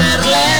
vamos a hacerle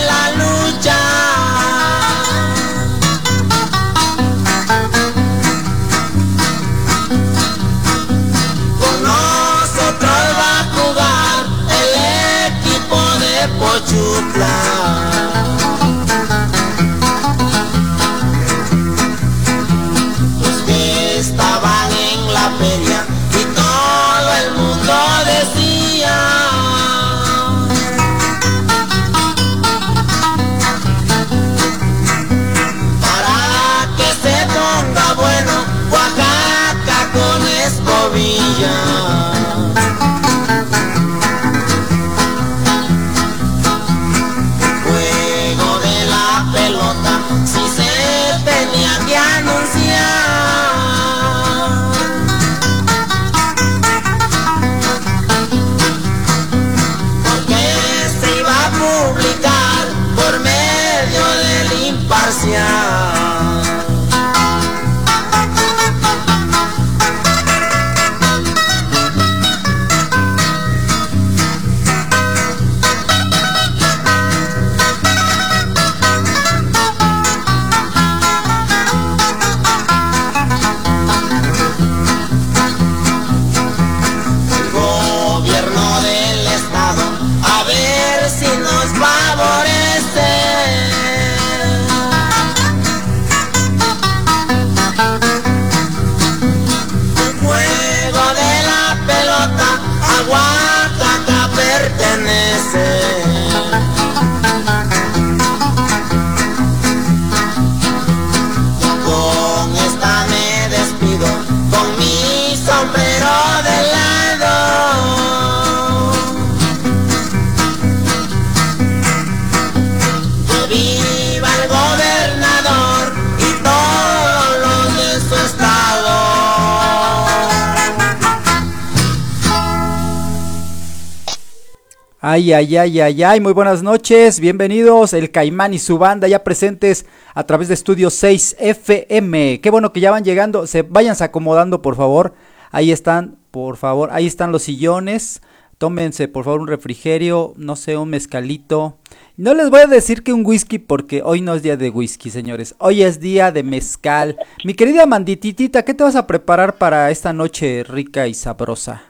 Ay, ay, ay, ay, muy buenas noches, bienvenidos, el Caimán y su banda ya presentes a través de Estudio 6 FM. Qué bueno que ya van llegando, se váyanse acomodando, por favor. Ahí están, por favor, ahí están los sillones. Tómense, por favor, un refrigerio, no sé, un mezcalito. No les voy a decir que un whisky porque hoy no es día de whisky, señores. Hoy es día de mezcal. Mi querida Mandititita, ¿qué te vas a preparar para esta noche rica y sabrosa?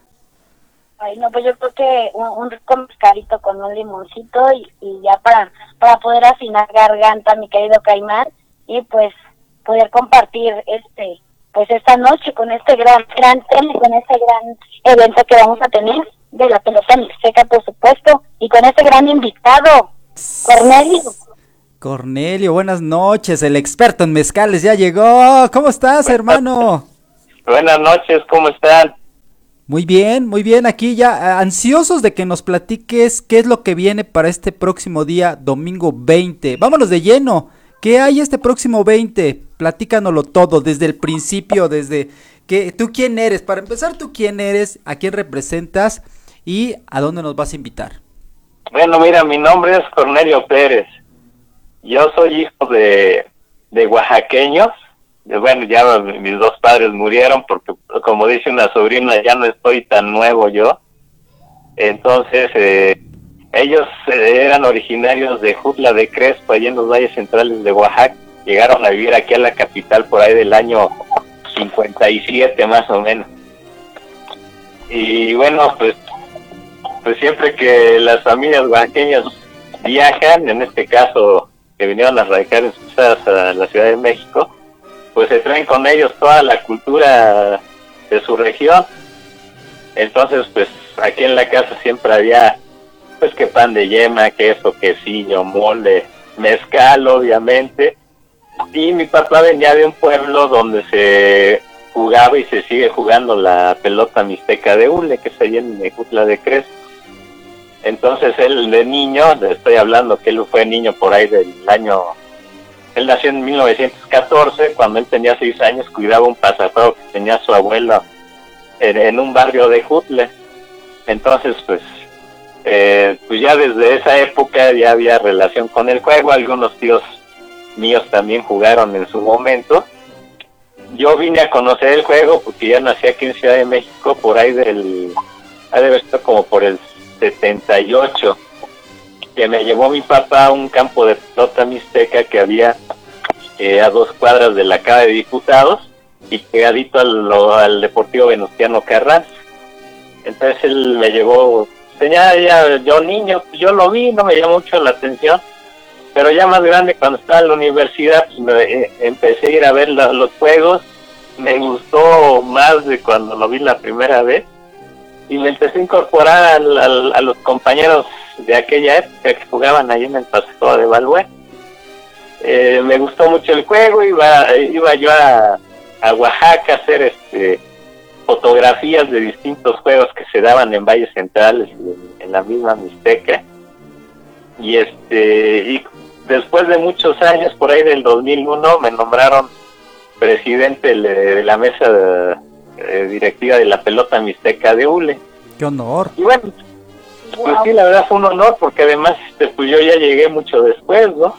Ay, no, pues yo creo que un, un rico mezcalito con un limoncito y, y ya para, para poder afinar garganta, mi querido Caimán, y pues poder compartir este pues esta noche con este gran gran tema, con este gran evento que vamos a tener de la pelota mixteca, por supuesto, y con este gran invitado, Cornelio. Cornelio, buenas noches, el experto en mezcales ya llegó. ¿Cómo estás, hermano? Buenas noches, ¿cómo están? Muy bien, muy bien, aquí ya eh, ansiosos de que nos platiques qué es lo que viene para este próximo día, domingo 20. Vámonos de lleno. ¿Qué hay este próximo 20? Platícanoslo todo, desde el principio, desde que tú quién eres. Para empezar, tú quién eres, a quién representas y a dónde nos vas a invitar. Bueno, mira, mi nombre es Cornelio Pérez. Yo soy hijo de, de oaxaqueños. Bueno, ya mis dos padres murieron porque, como dice una sobrina, ya no estoy tan nuevo yo. Entonces, eh, ellos eh, eran originarios de Jutla de Crespo, allí en los valles centrales de Oaxaca. Llegaron a vivir aquí a la capital por ahí del año 57 más o menos. Y bueno, pues pues siempre que las familias oaxaqueñas viajan, en este caso que vinieron a radicar en sus casas a la Ciudad de México, pues se traen con ellos toda la cultura de su región. Entonces, pues aquí en la casa siempre había, pues que pan de yema, queso, quesillo, mole, mezcal, obviamente. Y mi papá venía de un pueblo donde se jugaba y se sigue jugando la pelota mixteca de Ule, que es allí en Mejutla de Crespo. Entonces él de niño, le estoy hablando que él fue niño por ahí del año, él nació en 1914, cuando él tenía seis años cuidaba un pasaporte que tenía su abuelo en, un barrio de Jutle. Entonces pues, eh, pues ya desde esa época ya había relación con el juego, algunos tíos míos también jugaron en su momento. Yo vine a conocer el juego porque ya nací aquí en Ciudad de México por ahí del, ha de haber como por el 78. Que me llevó mi papá a un campo de pelota mixteca que había eh, a dos cuadras de la Cámara de Diputados y pegadito al, al Deportivo Venustiano Carranza. Entonces él me llevó, tenía ya, yo niño, yo lo vi, no me llamó mucho la atención, pero ya más grande cuando estaba en la universidad pues me, eh, empecé a ir a ver los juegos, me gustó más de cuando lo vi la primera vez y me empecé a incorporar al- al- a los compañeros de aquella época que jugaban ahí en el paseo de Balbuena. Eh, me gustó mucho el juego, iba, iba yo a, a Oaxaca a hacer este fotografías de distintos juegos que se daban en valles centrales en, en la misma Mixteca y este y después de muchos años por ahí del 2001 me nombraron presidente de, de la mesa eh, directiva de la pelota mixteca de ULE Qué honor. y bueno pues sí la verdad fue un honor porque además este, pues yo ya llegué mucho después no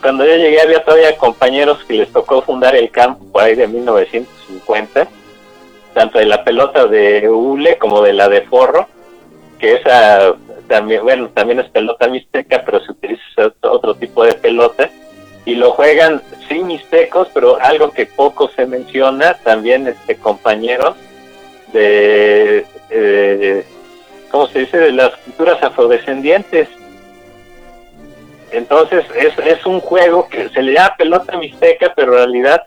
cuando yo llegué había todavía compañeros que les tocó fundar el campo por ahí de 1950 tanto de la pelota de hule como de la de forro que esa también bueno también es pelota mixteca pero se utiliza otro- tipo de pelota y lo juegan sí mixtecos pero algo que poco se menciona también este compañeros de eh, cómo se dice de las culturas afrodescendientes entonces es, es un juego que se le llama pelota mixteca pero en realidad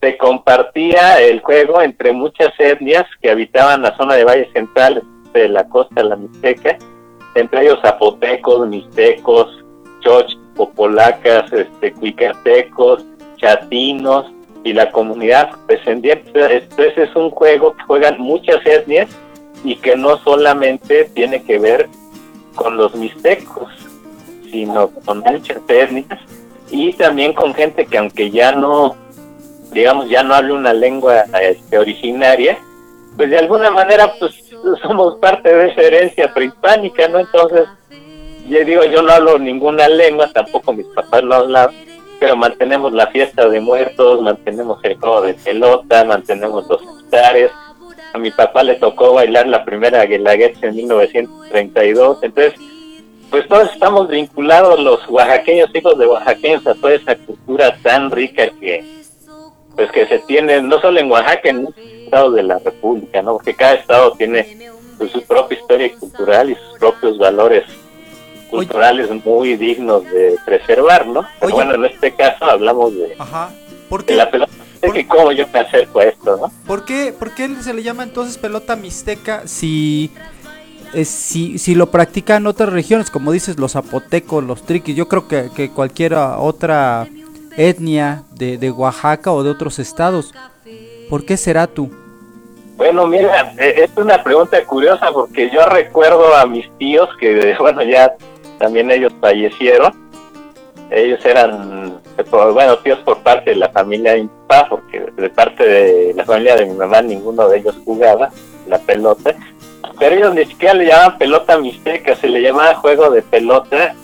se compartía el juego entre muchas etnias que habitaban la zona de Valle Central de la costa de la Mixteca, entre ellos zapotecos, mixtecos, choch, popolacas, este, cuicatecos, chatinos y la comunidad descendiente. Entonces es un juego que juegan muchas etnias y que no solamente tiene que ver con los mixtecos, sino con muchas etnias y también con gente que aunque ya no digamos, ya no hable una lengua este, originaria, pues de alguna manera pues somos parte de esa herencia prehispánica, ¿no? Entonces, yo digo, yo no hablo ninguna lengua, tampoco mis papás lo hablan, pero mantenemos la fiesta de muertos, mantenemos el juego de pelota, mantenemos los altares. A mi papá le tocó bailar la primera guelaguetza en 1932, entonces, pues todos estamos vinculados, los oaxaqueños, hijos de oaxaqueños, a toda esa cultura tan rica que, pues que se tiene no solo en Oaxaca, en muchos estados de la República, ¿no? Porque cada estado tiene pues, su propia historia cultural y sus propios valores culturales muy dignos de preservar, ¿no? Pero Oye. bueno, en este caso hablamos de, Ajá. ¿Por de la pelota, de que cómo yo me acerco a esto, ¿no? por qué, por qué se le llama entonces pelota mixteca si, eh, si, si lo practican otras regiones, como dices, los zapotecos, los triquis? Yo creo que, que cualquier otra etnia de, de Oaxaca o de otros estados. ¿Por qué será tú? Bueno, mira, eh, es una pregunta curiosa porque yo recuerdo a mis tíos que, bueno, ya también ellos fallecieron. Ellos eran, bueno, tíos por parte de la familia de mi porque de parte de la familia de mi mamá ninguno de ellos jugaba la pelota. Pero ellos ni siquiera le llamaban pelota mixteca, se le llamaba juego de pelota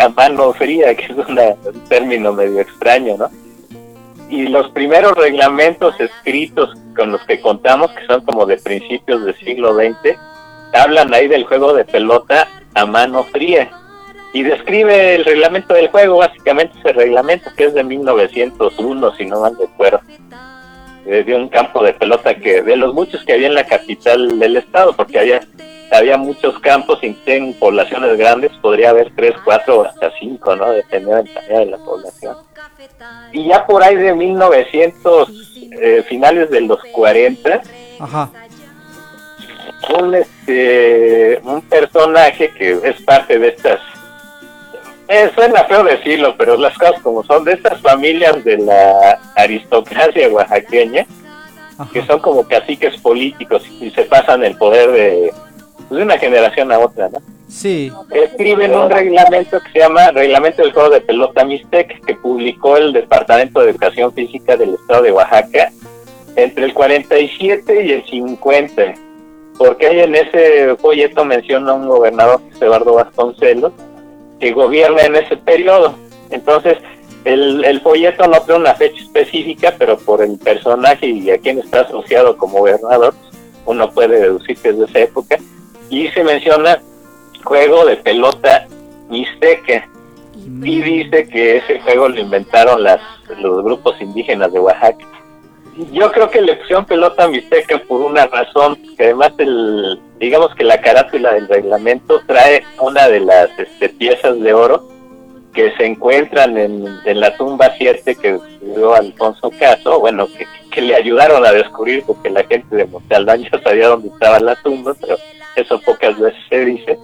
a mano fría, que es un término medio extraño, ¿no? y los primeros reglamentos escritos con los que contamos, que son como de principios del siglo XX, hablan ahí del juego de pelota a mano fría. Y describe el reglamento del juego, básicamente ese reglamento que es de 1901, si no mal recuerdo, eh, de un campo de pelota que de los muchos que había en la capital del estado, porque había había muchos campos y en poblaciones grandes podría haber tres, cuatro hasta cinco, ¿no? Dependiendo del tamaño de la población. Y ya por ahí de 1900, eh, finales de los 40, Ajá. un, este, un personaje que es parte de estas, eh, suena feo decirlo, pero las cosas como son, de estas familias de la aristocracia oaxaqueña, que son como caciques políticos y se pasan el poder de, pues, de una generación a otra, ¿no? Sí. escriben un reglamento que se llama Reglamento del Juego de Pelota Mixtec, que publicó el Departamento de Educación Física del Estado de Oaxaca entre el 47 y el 50, porque ahí en ese folleto menciona un gobernador, Eduardo Vasconcelos, que gobierna en ese periodo. Entonces, el, el folleto no tiene una fecha específica, pero por el personaje y a quien está asociado como gobernador, uno puede deducir que es de esa época. Y se menciona juego de pelota Mixteca. Y dice que ese juego lo inventaron las, los grupos indígenas de Oaxaca. Yo creo que le pusieron pelota mixteca por una razón, que además el, digamos que la carátula del reglamento trae una de las este, piezas de oro que se encuentran en, la tumba 7 que dio Alfonso Caso, bueno, que, le ayudaron a descubrir porque la gente de Monte ya sabía dónde estaba la tumba, pero eso pocas veces se dice.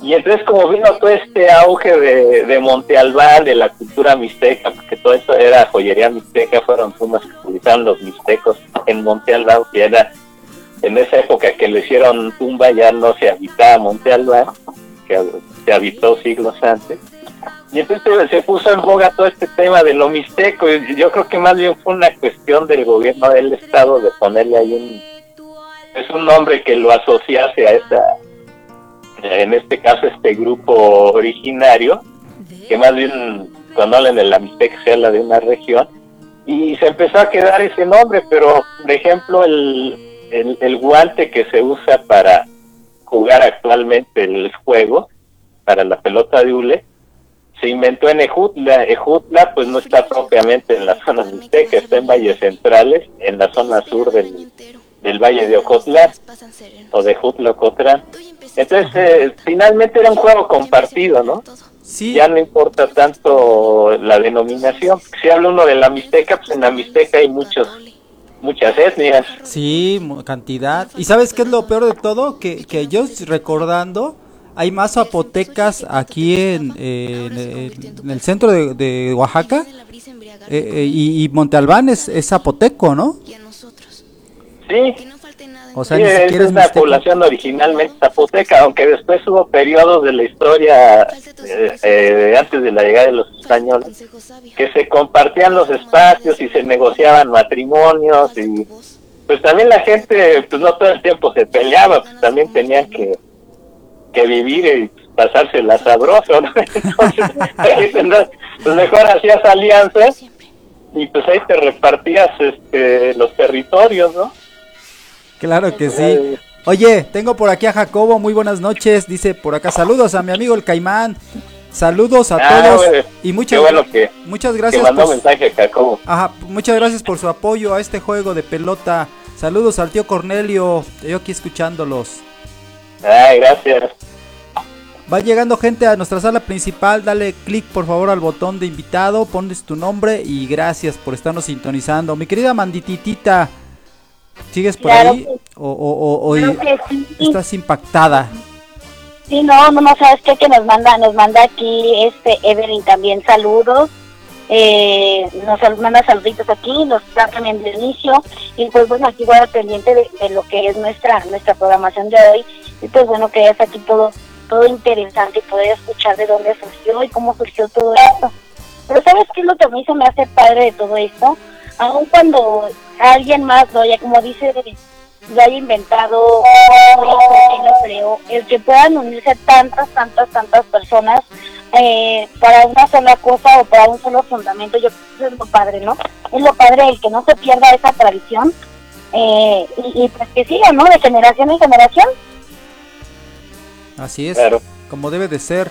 Y entonces como vino todo este auge de, de Monte Albán, de la cultura mixteca, porque todo eso era joyería mixteca, fueron tumbas que utilizaron los mixtecos en Monte Albán, que era en esa época que le hicieron tumba ya no se habitaba Monte Albán, que se habitó siglos antes. Y entonces se puso en boga todo este tema de lo mixteco, y yo creo que más bien fue una cuestión del gobierno del estado de ponerle ahí un es un nombre que lo asociase a esa en este caso este grupo originario, que más bien cuando hablan de la Mixteca se habla de una región, y se empezó a quedar ese nombre, pero por ejemplo el, el, guante que se usa para jugar actualmente el juego, para la pelota de hule, se inventó en Ejutla. Ejutla pues no está propiamente en la zona mixteca, está en valles centrales, en la zona sur del, del valle de Ocotlán o de Jutla Ocotlán. Entonces, eh, finalmente era un juego compartido, ¿no? Sí. Ya no importa tanto la denominación. Si habla uno de la Mixteca, pues en la Mixteca hay muchos muchas etnias. Sí, cantidad. ¿Y sabes qué es lo peor de todo? Que, que yo recordando, hay más zapotecas aquí en, en, el centro de, Oaxaca. Eh, eh, y, y Monte Albán es, es zapoteco, ¿no? Sí. O sea, es una población originalmente zapoteca, aunque después hubo periodos de la historia eh, eh, antes de la llegada de los españoles que se compartían los espacios y se negociaban matrimonios y pues también la gente pues no todo el tiempo se peleaba, pues también tenían que, que vivir y pasarse la sabroso, Entonces, pues mejor hacías alianzas y pues ahí te repartías este, los territorios, ¿no? Claro que sí. Oye, tengo por aquí a Jacobo, muy buenas noches. Dice por acá, saludos a mi amigo el Caimán. Saludos a ah, todos y muchas, muchas gracias. por, mensaje, Jacobo. Ajá, muchas gracias por su apoyo a este juego de pelota. Saludos al tío Cornelio, yo aquí escuchándolos. Ay, gracias. Va llegando gente a nuestra sala principal, dale clic por favor al botón de invitado, pones tu nombre y gracias por estarnos sintonizando. Mi querida Mandititita, ¿Sigues por ahí? ¿O, o, estás impactada? Sí, no, no, no, sabes qué, que nos manda, nos manda aquí este Evelyn también saludos. Eh, nos manda saluditos aquí, nos da también de inicio y pues bueno, aquí voy al pendiente de, lo que es nuestra nuestra programación de hoy y pues bueno, que es aquí todo todo interesante y poder escuchar de dónde surgió y cómo surgió todo esto. Pero ¿sabes qué es lo que a mí se me hace padre de todo esto? aun cuando alguien más lo haya, como dice, lo haya inventado, lo el que puedan unirse tantas, tantas, tantas personas eh, para una sola cosa o para un solo fundamento, yo creo que es lo padre, ¿no? Es lo padre el que no se pierda esa tradición eh, y, pues que siga, ¿no? De generación en generación. Así es, como debe de ser.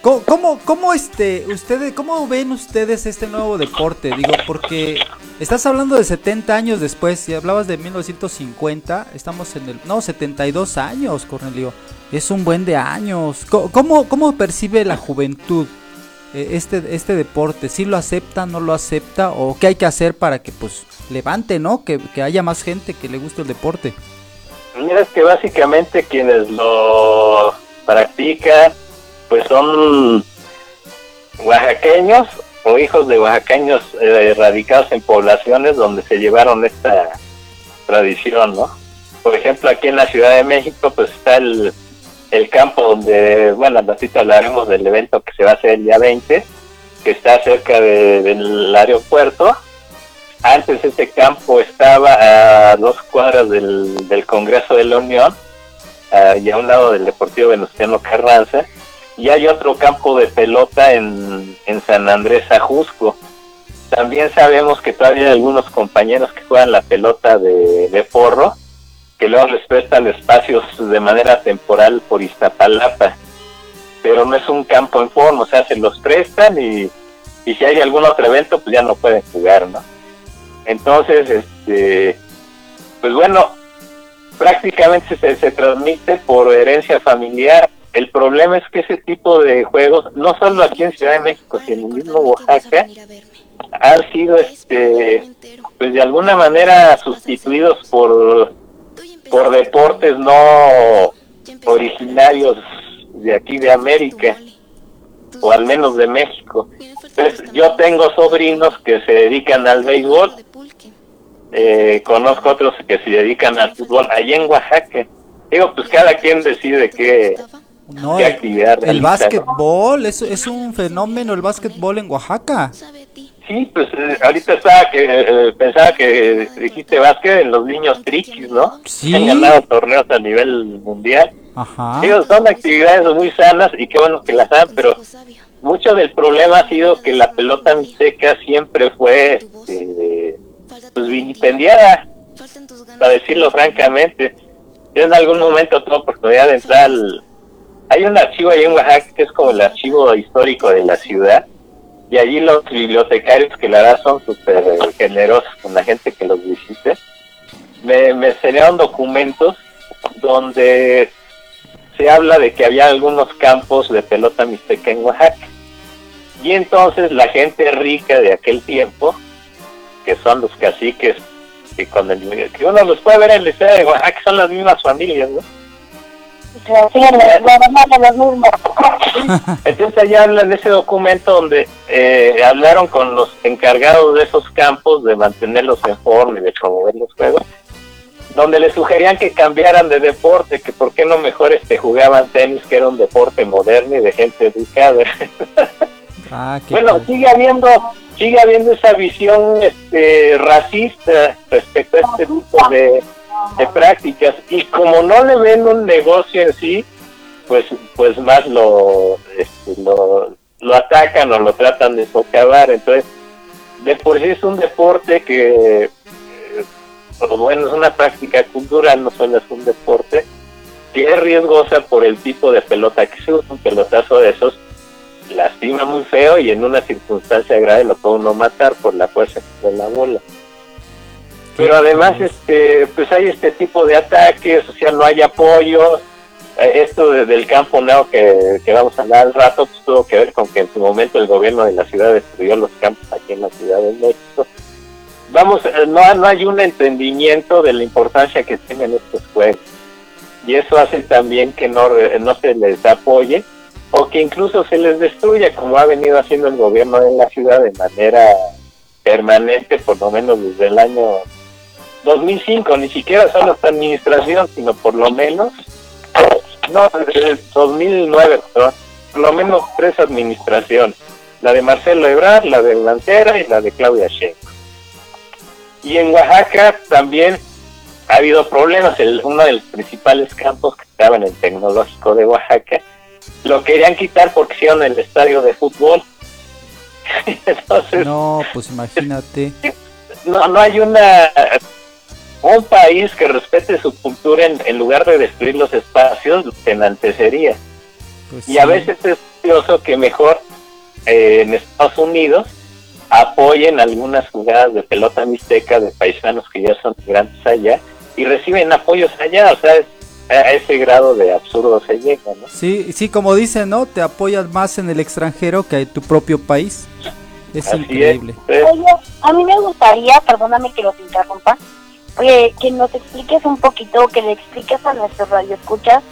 ¿Cómo, cómo, este, ustedes, cómo ven ustedes este nuevo deporte? Digo, porque estás hablando de 70 años después, si hablabas de 1950, estamos en el, no, 72 años, Cornelio, es un buen de años. ¿Cómo, cómo percibe la juventud eh, este, este deporte? ¿Sí lo acepta, no lo acepta? ¿O qué hay que hacer para que, pues, levante, ¿no? Que, que haya más gente que le guste el deporte. Mira, es que básicamente quienes lo practican pues son oaxaqueños o hijos de oaxaqueños eh, radicados en poblaciones donde se llevaron esta tradición, ¿no? Por ejemplo, aquí en la Ciudad de México, pues está el, el campo donde, bueno, ratito hablaremos del evento que se va a hacer el día 20, que está cerca del aeropuerto. Antes ese campo estaba a dos cuadras del, del Congreso de la Unión y a un lado del Deportivo Venustiano Carranza y hay otro campo de pelota en, en San Andrés Ajusco. También sabemos que todavía hay algunos compañeros que juegan la pelota de, de porro, que luego les prestan espacios de manera temporal por Iztapalapa. pero no es un campo en forma, o sea, se los prestan y, y si hay algún otro evento, pues ya no pueden jugar, ¿no? Entonces, este, pues bueno, prácticamente se, se transmite por herencia familiar. El problema es que ese tipo de juegos, no solo aquí en Ciudad de México, sino en el mismo Oaxaca, han sido, este, pues de alguna manera sustituidos por, por deportes no originarios de aquí de América, o al menos de México. Entonces, yo tengo sobrinos que se dedican al béisbol, eh, conozco otros que se dedican al fútbol allá en Oaxaca. Digo, pues cada quien decide qué, No, el, actividad el ¿no? básquetbol es, es un fenómeno el básquetbol en Oaxaca. Sí, pues eh, ahorita estaba que eh, pensaba que dijiste básquet en los niños triquis, ¿no? Sí. Han ganado torneos a nivel mundial. Ajá. Digo, son actividades muy sanas y qué bueno que las hagan, pero mucho del problema ha sido que la pelota mixteca siempre fue este, pues vilipendiada, para decirlo francamente. Yo en algún momento tuve oportunidad de entrar al... Hay un archivo ahí en Oaxaca que es como el archivo histórico de la ciudad y allí los bibliotecarios que la verdad son súper generosos con la gente que los visite, me, me enseñaron documentos donde se habla de que había algunos campos de pelota mixteca en Oaxaca. Y entonces la gente rica de aquel tiempo, que son los caciques, que, con el, que uno los puede ver en la historia de Oaxaca, son las mismas familias, ¿no? Entonces allá hablan de ese documento donde eh, hablaron con los encargados de esos campos de mantenerlos en forma y de promover los juegos, donde les sugerían que cambiaran de deporte, que por qué no mejor este jugaban tenis, que era un deporte moderno y de gente educada. Ah, bueno, sigue habiendo sigue habiendo esa visión este, racista respecto a este tipo de, de prácticas y como no le ven un negocio en sí, pues pues más lo este, lo, lo atacan o lo tratan de socavar. Entonces, de por sí es un deporte que, eh, bueno, es una práctica cultural, no solo es un deporte, que es riesgosa por el tipo de pelota que se usa, un pelotazo de esos lastima muy feo y en una circunstancia grave lo puede uno matar por la fuerza de la bola. Pero además, este, pues hay este tipo de ataques, o sea, no hay apoyo. Eh, Esto de- del campo neo que, vamos a hablar al rato, pues tuvo que ver con que en su momento el gobierno de la ciudad destruyó los campos aquí en la Ciudad de México. Vamos, eh, no, no hay un entendimiento de la importancia que tienen estos juegos. Y eso hace también que no, no se les apoye o que incluso se les destruya, como ha venido haciendo el gobierno de la ciudad de manera permanente, por lo menos desde el año 2005, ni siquiera solo esta administración, sino por lo menos, no, desde el 2009, perdón, por lo menos tres administraciones, la de Marcelo Ebrard, la de Lancera y la de Claudia Sheinbaum. Y en Oaxaca también ha habido problemas, el, uno de los principales campos que estaba en el tecnológico de Oaxaca, lo querían quitar porque hicieron el estadio de fútbol. Entonces, No, pues imagínate. no, no hay una un país que respete su cultura en, en lugar de destruir los espacios se enaltecería. Pues Y a veces es curioso que mejor eh, en Estados Unidos apoyen algunas jugadas de pelota mixteca de paisanos que ya son migrantes allá y reciben apoyos allá, o sea, es- a ese grado de absurdo se llega, ¿no? Sí, sí, como dicen, ¿no? Te apoyas más en el extranjero que en tu propio país. Es Así increíble. es. Entonces, Oye, a mí me gustaría, perdóname que los interrumpa, oye, que nos expliques un poquito, que le expliques a nuestros radioescuchas.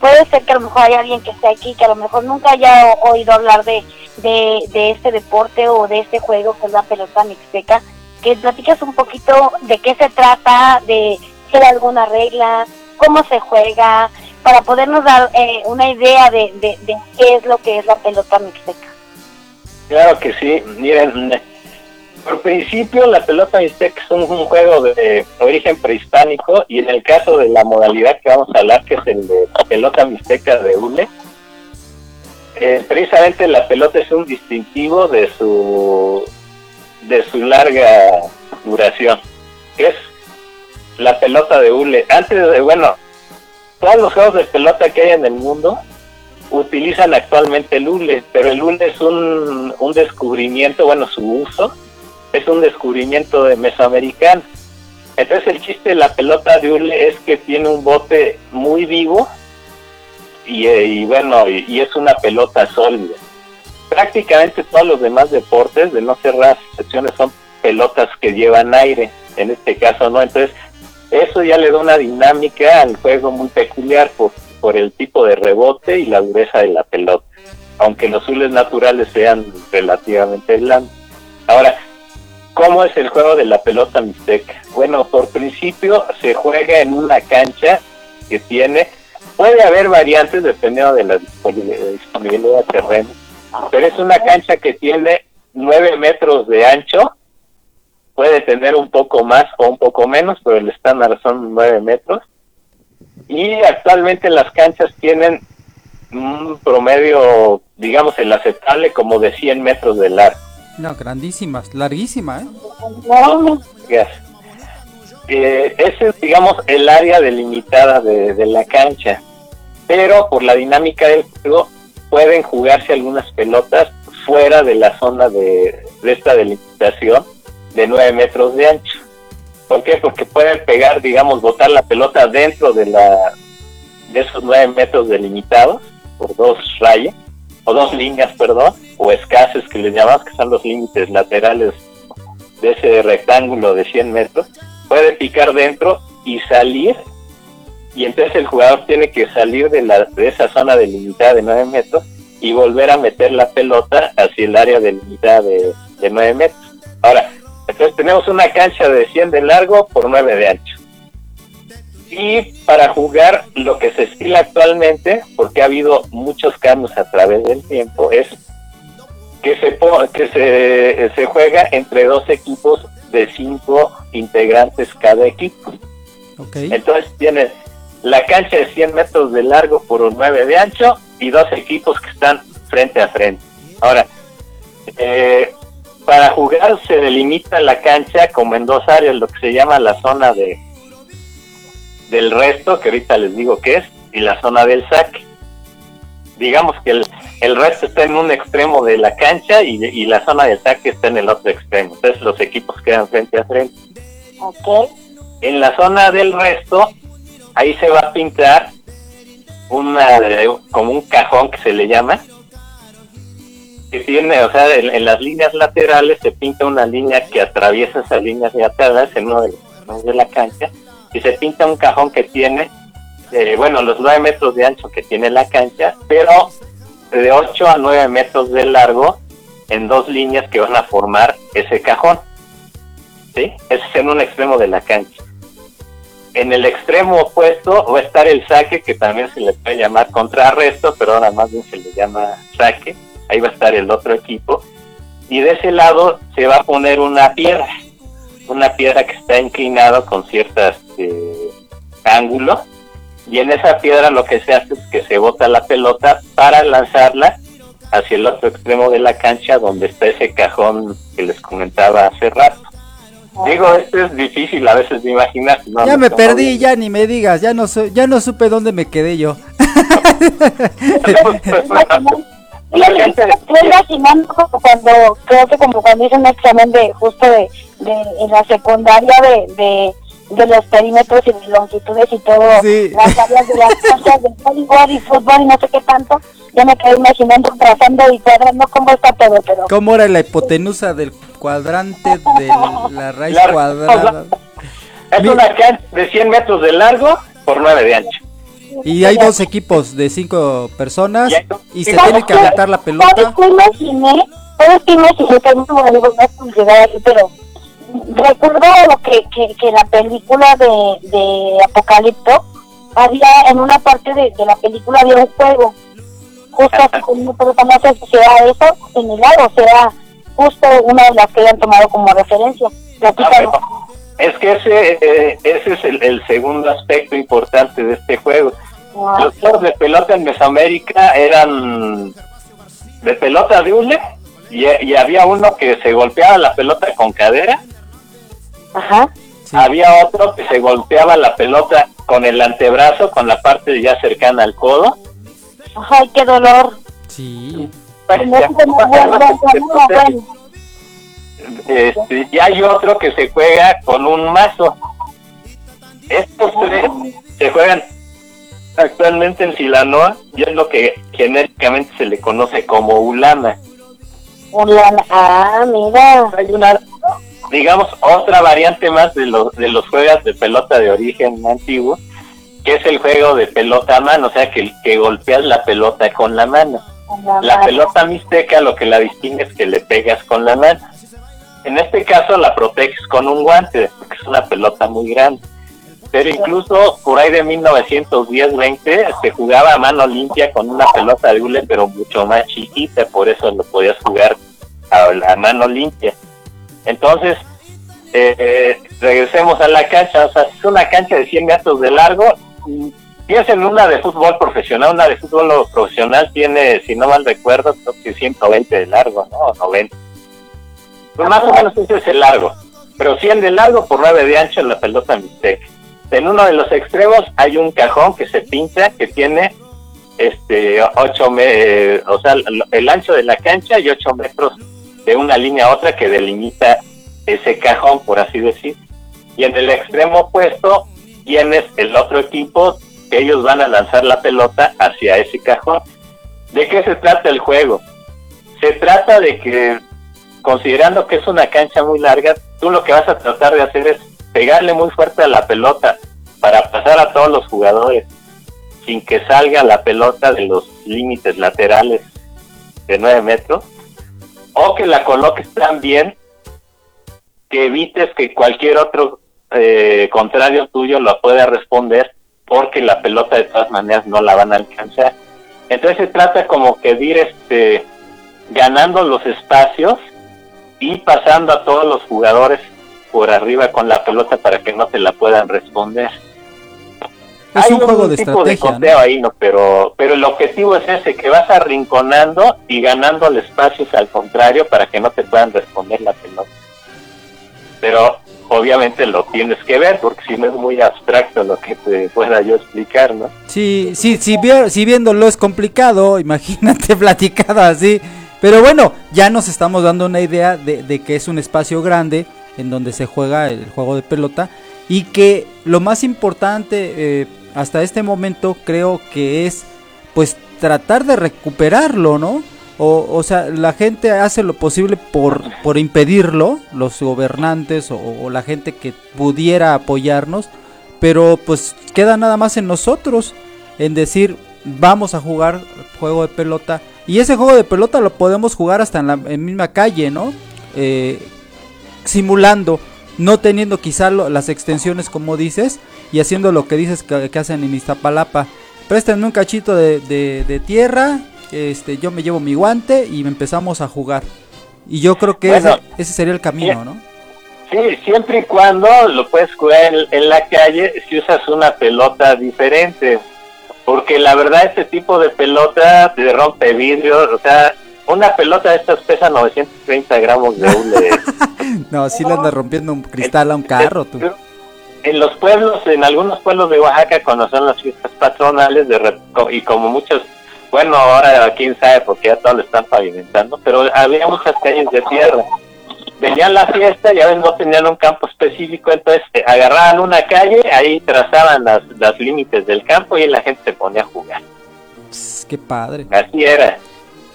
Puede ser que a lo mejor haya alguien que esté aquí que a lo mejor nunca haya oído hablar de, de, de este deporte o de este juego que es la pelota mixteca. Que platiques un poquito de qué se trata, de si hay alguna regla, cómo se juega, para podernos dar eh, una idea de, de, de qué es lo que es la pelota mixteca. Claro que sí. Miren, por principio la pelota mixteca es un, un juego de origen prehispánico y en el caso de la modalidad que vamos a hablar, que es el de pelota mixteca de hule, eh, precisamente la pelota es un distintivo de su de su larga duración, que es la pelota de hule. Antes de, bueno, todos los juegos de pelota que hay en el mundo utilizan actualmente el hule, pero el hule es un, un descubrimiento, bueno, su uso es un descubrimiento de mesoamericano. Entonces el chiste de la pelota de hule es que tiene un bote muy vivo y, eh, y bueno, y, es una pelota sólida. Prácticamente todos los demás deportes, de no ser raras excepciones, son pelotas que llevan aire, en este caso no. Entonces eso ya le da una dinámica al juego muy peculiar por, por el tipo de rebote y la dureza de la pelota, aunque los hules naturales sean relativamente blandos. Ahora, ¿cómo es el juego de la pelota mixteca? Bueno, por principio se juega en una cancha que tiene, puede haber variantes dependiendo de la disponibilidad disponibilidad de terreno, pero es una cancha que tiene 9 metros de ancho, puede tener un poco más o un poco menos, pero el estándar son 9 metros. Y actualmente las canchas tienen un promedio, digamos, el aceptable como de 100 metros de largo. No, grandísimas, larguísima, ¿eh? No. Eh, ese es, digamos, el área delimitada de, de la cancha. Pero por la dinámica del juego, pueden jugarse algunas pelotas fuera de la zona de, de esta delimitación de 9 metros de ancho. ¿Por qué? Porque pueden pegar, digamos, botar la pelota dentro de la de esos 9 metros delimitados por dos rayas, o dos líneas, perdón, o escases que les llamamos, que son los límites laterales de ese rectángulo de 100 metros. Puede picar dentro y salir, y entonces el jugador tiene que salir de, la, de esa zona delimitada de 9 metros y volver a meter la pelota hacia el área delimitada de, de 9 metros. Ahora, entonces tenemos una cancha de 100 de largo por 9 de ancho. Y para jugar lo que se estila actualmente, porque ha habido muchos cambios a través del tiempo, es que se que se, se juega entre dos equipos de cinco integrantes cada equipo. Ok. Entonces tienes la cancha de 100 metros de largo por un 9 de ancho y dos equipos que están frente a frente. Ahora, eh, para jugar se delimita la cancha como en dos áreas, lo que se llama la zona de del resto, que ahorita les digo qué es, y la zona del saque. Digamos que el, el resto está en un extremo de la cancha y, y la zona del saque está en el otro extremo. Entonces los equipos quedan frente a frente. ok. En la zona del resto, ahí se va a pintar una como un cajón que se le llama que tiene, o sea, en, en las líneas laterales se pinta una línea que atraviesa esas líneas laterales en uno de los de la cancha y se pinta un cajón que tiene, eh, bueno, los 9 metros de ancho que tiene la cancha, pero de 8 a 9 metros de largo en dos líneas que van a formar ese cajón. ¿Sí? Es en un extremo de la cancha. En el extremo opuesto va a estar el saque, que también se le puede llamar contrarresto, pero ahora más bien se le llama saque. Ahí va a estar el otro equipo. Y de ese lado se va a poner una piedra, una piedra que está inclinada con ciertas eh, ángulos. Y en esa piedra lo que se hace es que se bota la pelota para lanzarla hacia el otro extremo de la cancha donde está ese cajón que les comentaba hace rato. Digo, esto es difícil a veces de imaginar. no, ya me perdí, ya ni me digas, ya no su- ya no supe dónde me quedé yo. Estoy imaginando como cuando, creo que como cuando hice un examen de justo de, de en la secundaria de, de, de los perímetros y de longitudes y todo, Sí. las áreas de las canchas de voleibol y fútbol y no sé qué tanto, ya me quedé imaginando, trazando y cuadrando cómo está todo, pero ¿Cómo era la hipotenusa del cuadrante de la raíz La- cuadrada? Es Mi- una cancha de 100 metros de largo por 9 de ancho. Y hay dos equipos de cinco personas Y y se ¿Sabes tiene que aventar la ¿Sabes pelota. qué imaginé? ¿Sabes qué imaginé? Que no llegar aquí, pero recuerdo lo que, que, que la película de, de Apocalipto había en una parte de, de la película había un juego. Justo así una pelota no sé si sea eso similar o sea justo una de las que hayan tomado como referencia. Es que ese, eh, ese es el, el segundo aspecto importante de este juego. Ah, Los juegos de pelota en Mesoamérica eran de pelota de hule y, y había uno que se golpeaba la pelota con cadera, Ajá. Sí. había otro que se golpeaba la pelota con el antebrazo, con la parte ya cercana al codo, Ay, qué dolor. Sí. Este, y hay otro que se juega con un mazo. Estos tres se juegan actualmente en Silanoa y es lo que genéricamente se le conoce como ulama. Un lana- Ah, mira. Hay una, digamos, otra variante más de los, de los juegos de pelota de origen antiguo, que es el juego de pelota a mano, o sea, que, que golpeas la pelota con la mano. La pelota mixteca lo que la distingue es que le pegas con la mano. En este caso la proteges con un guante, porque es una pelota muy grande. Pero incluso por ahí de 1910-20 se jugaba a mano limpia con una pelota de hule, pero mucho más chiquita, por eso lo podías jugar a la mano limpia. Entonces, eh, regresemos a la cancha, o sea, es una cancha de 100 metros de largo. mm, Piensa en una de fútbol profesional, una de fútbol profesional tiene, si no mal recuerdo, creo que 120 de largo, ¿no? O 90. Pues más o menos ese es el largo, pero 100 de largo por 9 de ancho en la pelota mixteca. En uno de los extremos hay un cajón que se pinta que tiene este 8 me o sea, el ancho de la cancha y 8 metros de una línea a otra que delimita ese cajón, por así decir. Y en el extremo opuesto tienes el otro equipo que ellos van a lanzar la pelota hacia ese cajón. ¿De qué se trata el juego? Se trata de que, considerando que es una cancha muy larga, tú lo que vas a tratar de hacer es pegarle muy fuerte a la pelota para pasar a todos los jugadores sin que salga la pelota de los límites laterales de 9 metros o que la coloques tan bien que evites que cualquier otro eh, contrario tuyo lo pueda responder porque la pelota de todas maneras no la van a alcanzar. Entonces se trata como que de ir este, ganando los espacios y pasando a todos los jugadores por arriba con la pelota para que no te la puedan responder. Es Hay un juego de tipo de estrategia, ¿no? conteo ahí, ¿no? Pero, pero el objetivo es ese, que vas arrinconando y ganando espacios al contrario para que no te puedan responder la pelota. Pero obviamente lo tienes que ver, porque si no es muy abstracto lo que te pueda yo explicar, ¿no? Sí, sí, sí, sí viéndolo es complicado, imagínate platicado así. Pero bueno, ya nos estamos dando una idea de, de que es un espacio grande en donde se juega el juego de pelota y que lo más importante eh, hasta este momento creo que es pues tratar de recuperarlo, ¿no? O, o sea, la gente hace lo posible por, por impedirlo, los gobernantes o, la gente que pudiera apoyarnos, pero pues queda nada más en nosotros, en decir, vamos a jugar juego de pelota. Y ese juego de pelota lo podemos jugar hasta en la misma calle, ¿no? Eh, simulando, no teniendo quizá lo- las extensiones como dices, y haciendo lo que dices que, que hacen en Iztapalapa. Préstenme un cachito de, de- de tierra, este, yo me llevo mi guante y empezamos a jugar. Y yo creo que Bueno, ese, ese sería el camino, ¿no? Sí, siempre y cuando lo puedes jugar en, en la calle si usas una pelota diferente. Porque la verdad este tipo de pelota te rompe vidrio, o sea, una pelota de estas pesa 930 gramos de hule. No, si le andas rompiendo un cristal a un carro, tú. En los pueblos, en algunos pueblos de Oaxaca, cuando son las fiestas patronales, de y como muchos, bueno, ahora quién sabe porque ya todo lo están pavimentando, pero había muchas calles de tierra. Venían la fiesta, ya ven, no tenían un campo específico, entonces agarraban una calle, ahí trazaban las, las límites del campo y la gente se ponía a jugar. Pss, qué padre. Así era.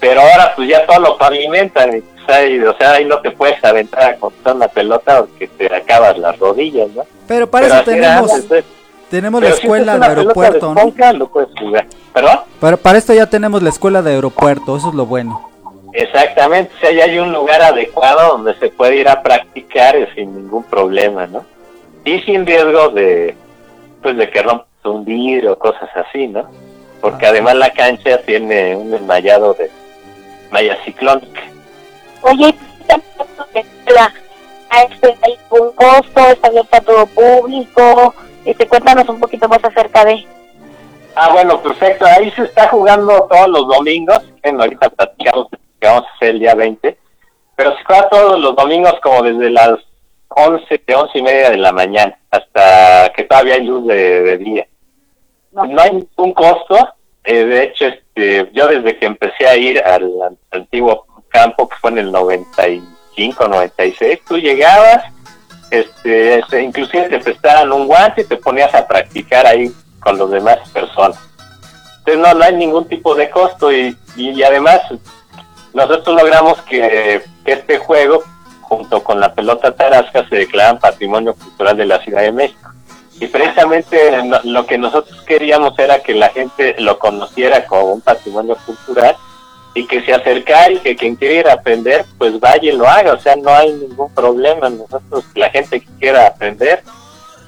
Pero ahora pues ya todo lo pavimentan, y, pues, o sea, ahí no te puedes aventar a contar una pelota porque te acabas las rodillas, ¿no? Pero para Pero eso tenemos, antes, pues. tenemos la Pero si escuela es de aeropuerto, de ¿no? lo puedes jugar. ¿Perdón? Para, para esto ya tenemos la escuela de aeropuerto, eso es lo bueno. Exactamente, o sea, ya hay un lugar adecuado donde se puede ir a practicar y sin ningún problema, ¿no? Y sin riesgo de, pues, de que rompas un vidrio o cosas así, ¿no? Porque Ah. además la cancha tiene un enmayado de malla ciclónica. Oye, la, este, hay un costo, está abierto a todo público. Este, cuéntanos un poquito más acerca de. Ah, bueno, perfecto. Ahí se está jugando todos los domingos. Bueno, ahorita platicamos que vamos a hacer el día 20. Pero se juega todos los domingos como desde las 11, de 11 y media de la mañana hasta que todavía hay luz de, de día. No. No hay ningún costo. eh, de hecho, es este, yo desde que empecé a ir al, antiguo campo, que fue en el 95, 96, tú llegabas, este, inclusive te prestaban un guante y te ponías a practicar ahí con los demás personas. Entonces no, no hay ningún tipo de costo y, y, además nosotros logramos que, que este juego junto con la pelota tarasca se declaran patrimonio cultural de la Ciudad de México. Y precisamente lo que nosotros queríamos era que la gente lo conociera como un patrimonio cultural y que se acercara y que quien quiera aprender, pues vaya y lo haga. O sea, no hay ningún problema. Nosotros, la gente que quiera aprender,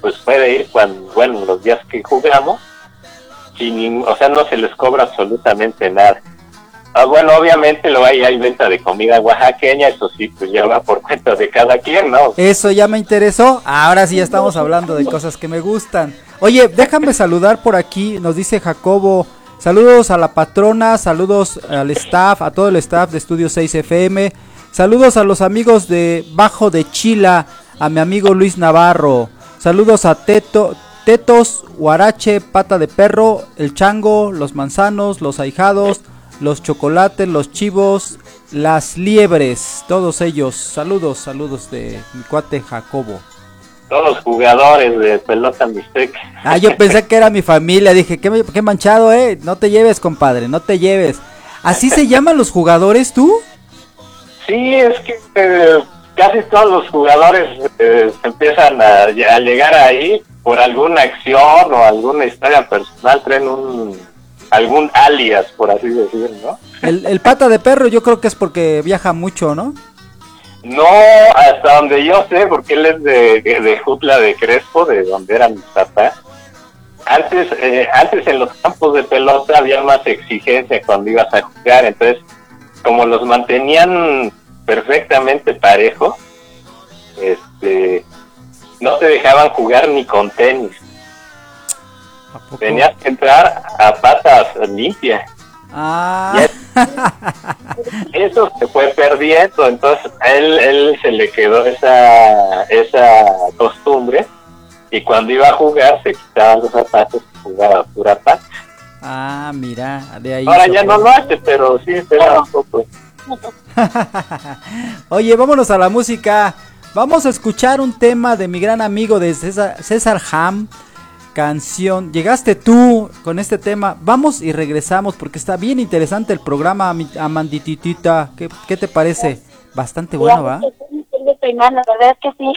pues puede ir cuando, bueno, los días que jugamos, sin o sea, no se les cobra absolutamente nada. Ah, bueno, obviamente lo hay, hay venta de comida oaxaqueña, eso sí, pues ya va por cuenta de cada quien, ¿no? Eso ya me interesó. Ahora sí ya estamos hablando de cosas que me gustan. Oye, déjame saludar por aquí. Nos dice Jacobo. Saludos a la patrona, saludos al staff, a todo el staff de Estudio 6 FM. Saludos a los amigos de Bajo de Chila, a mi amigo Luis Navarro. Saludos a Teto, Tetos, Huarache, Pata de Perro, El Chango, Los Manzanos, Los Ahijados, Los Chocolates, Los Chivos, Las Liebres, todos ellos. Saludos, saludos de mi cuate Jacobo. Todos los jugadores de pelota mixteca. Ah, yo pensé que era mi familia. Dije, qué, qué manchado, eh. No te lleves, compadre, no te lleves. ¿Así se llaman los jugadores tú? Sí, es que eh, casi todos los jugadores eh, empiezan a, a llegar ahí por alguna acción o alguna historia personal, traen un algún alias, por así decirlo, ¿no? El, el pata de perro yo creo que es porque viaja mucho, ¿no? No, hasta donde yo sé, porque él es de, de, de Jutla de Crespo, de donde era mi papá. Antes, eh, antes en los campos de pelota había más exigencia cuando ibas a jugar, entonces como los mantenían perfectamente parejos, este, no te dejaban jugar ni con tenis. Tenías que entrar a patas limpias. Ah, Eso se fue perdiendo, entonces a él, él se le quedó esa, esa costumbre y cuando iba a jugar se quitaba los zapatos y jugaba pura pata. ah, mira, de ahí. Ahora ya fue. no lo hace, pero sí espera un poco. Oye, vámonos a la música. Vamos a escuchar un tema de mi gran amigo de César, César Ham. Canción. Llegaste tú con este tema. Vamos y regresamos porque está bien interesante el programa, Amandititita. ¿Qué, qué te parece? Bastante bueno, ¿va? La verdad es que sí.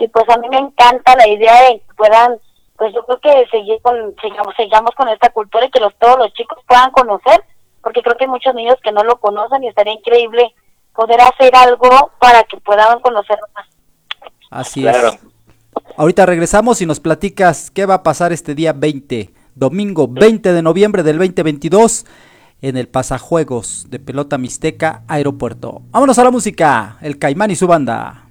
Y pues a mí me encanta la idea de que puedan, pues yo creo que seguir con, sigamos, sigamos con esta cultura y que los, todos los chicos puedan conocer, porque creo que hay muchos niños que no lo conocen y estaría increíble poder hacer algo para que puedan conocer más. Así Claro. es. Ahorita regresamos y nos platicas qué va a pasar este día 20, domingo 20 de noviembre del 2022 en el Pasajuegos de Pelota Mixteca Aeropuerto. Vámonos a la música, el Caimán y su banda.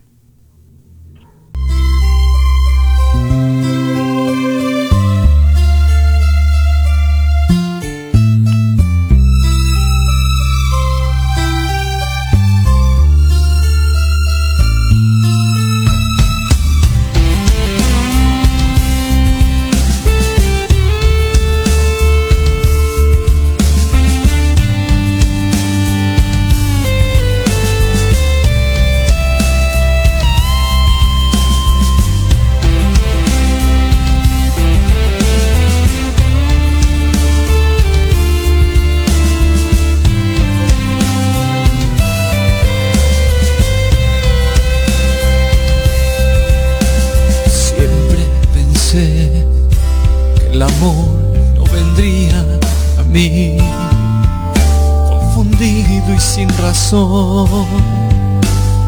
Sin razón,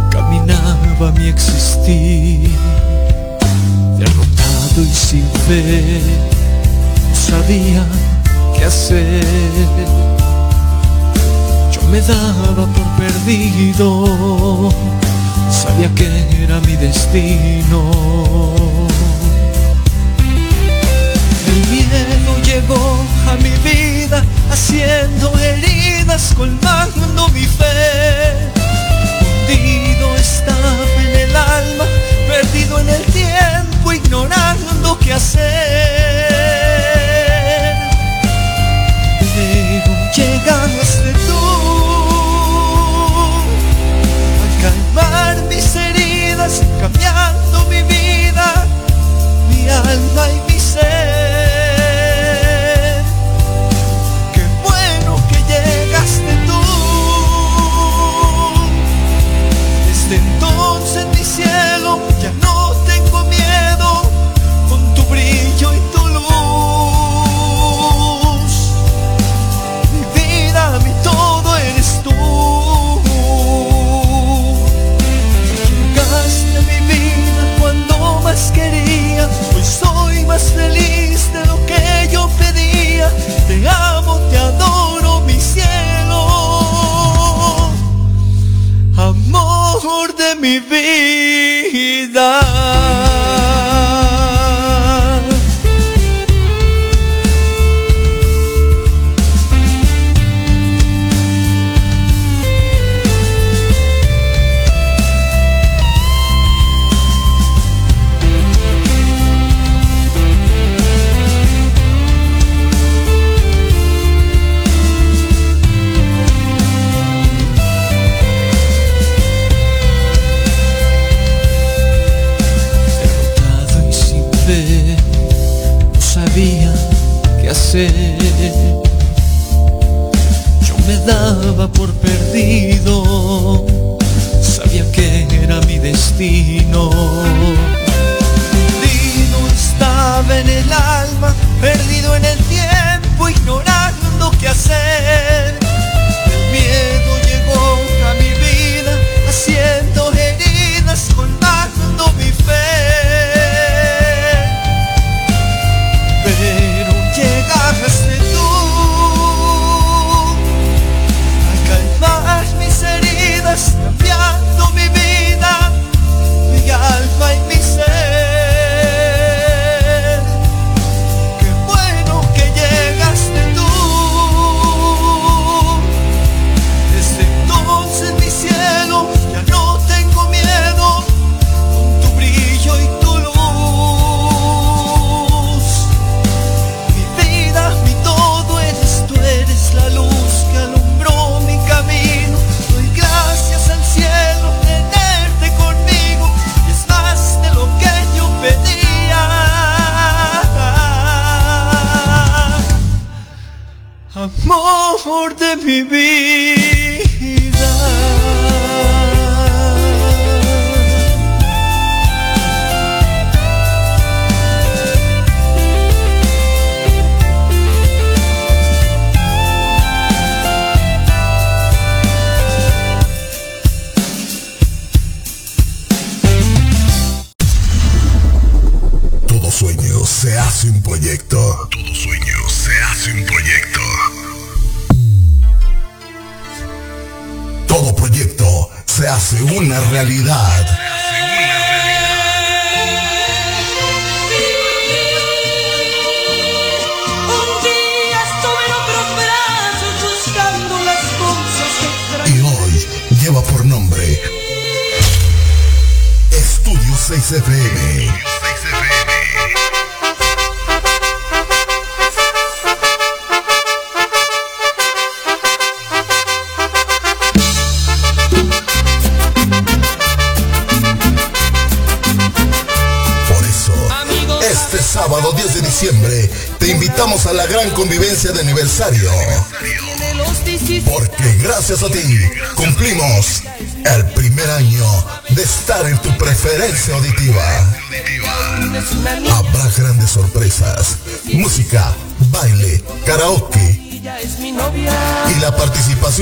caminaba mi existir, derrotado y sin fe, no sabía qué hacer. Yo me daba por perdido, sabía que era mi destino. El miedo llegó a mi vida, haciendo heridas, vas colmando mi fe. Hundido estaba en el alma, perdido en el tiempo, ignorando qué hacer. Luego llegaste tú, a calmar mis heridas, cambiando mi vida, mi alma y mi ser.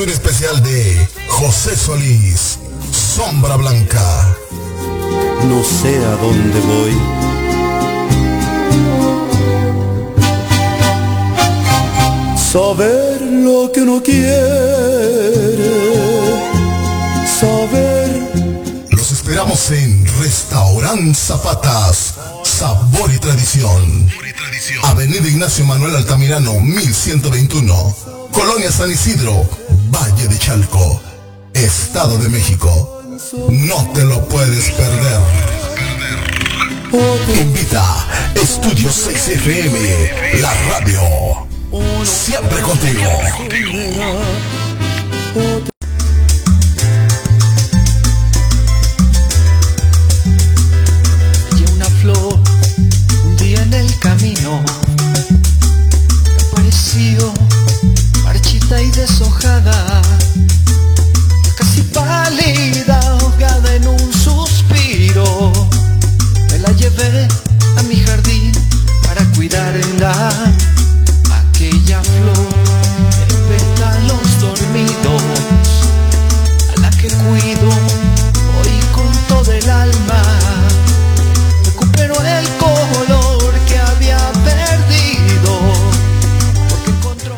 especial de José Solís, Sombra Blanca. No sé a dónde voy. Saber lo que uno quiere. Saber. Los esperamos en Restaurant Zapatas. Sabor y tradición. Avenida Ignacio Manuel Altamirano, 1121. Colonia San Isidro, Valle de Chalco, Estado de México. No te lo puedes perder. Invita Estudio 6FM, la radio. Siempre contigo. Una flor, un día en el camino, apareció mojada, casi pálida, ahogada en un suspiro. Me la llevé a mi jardín para cuidarla.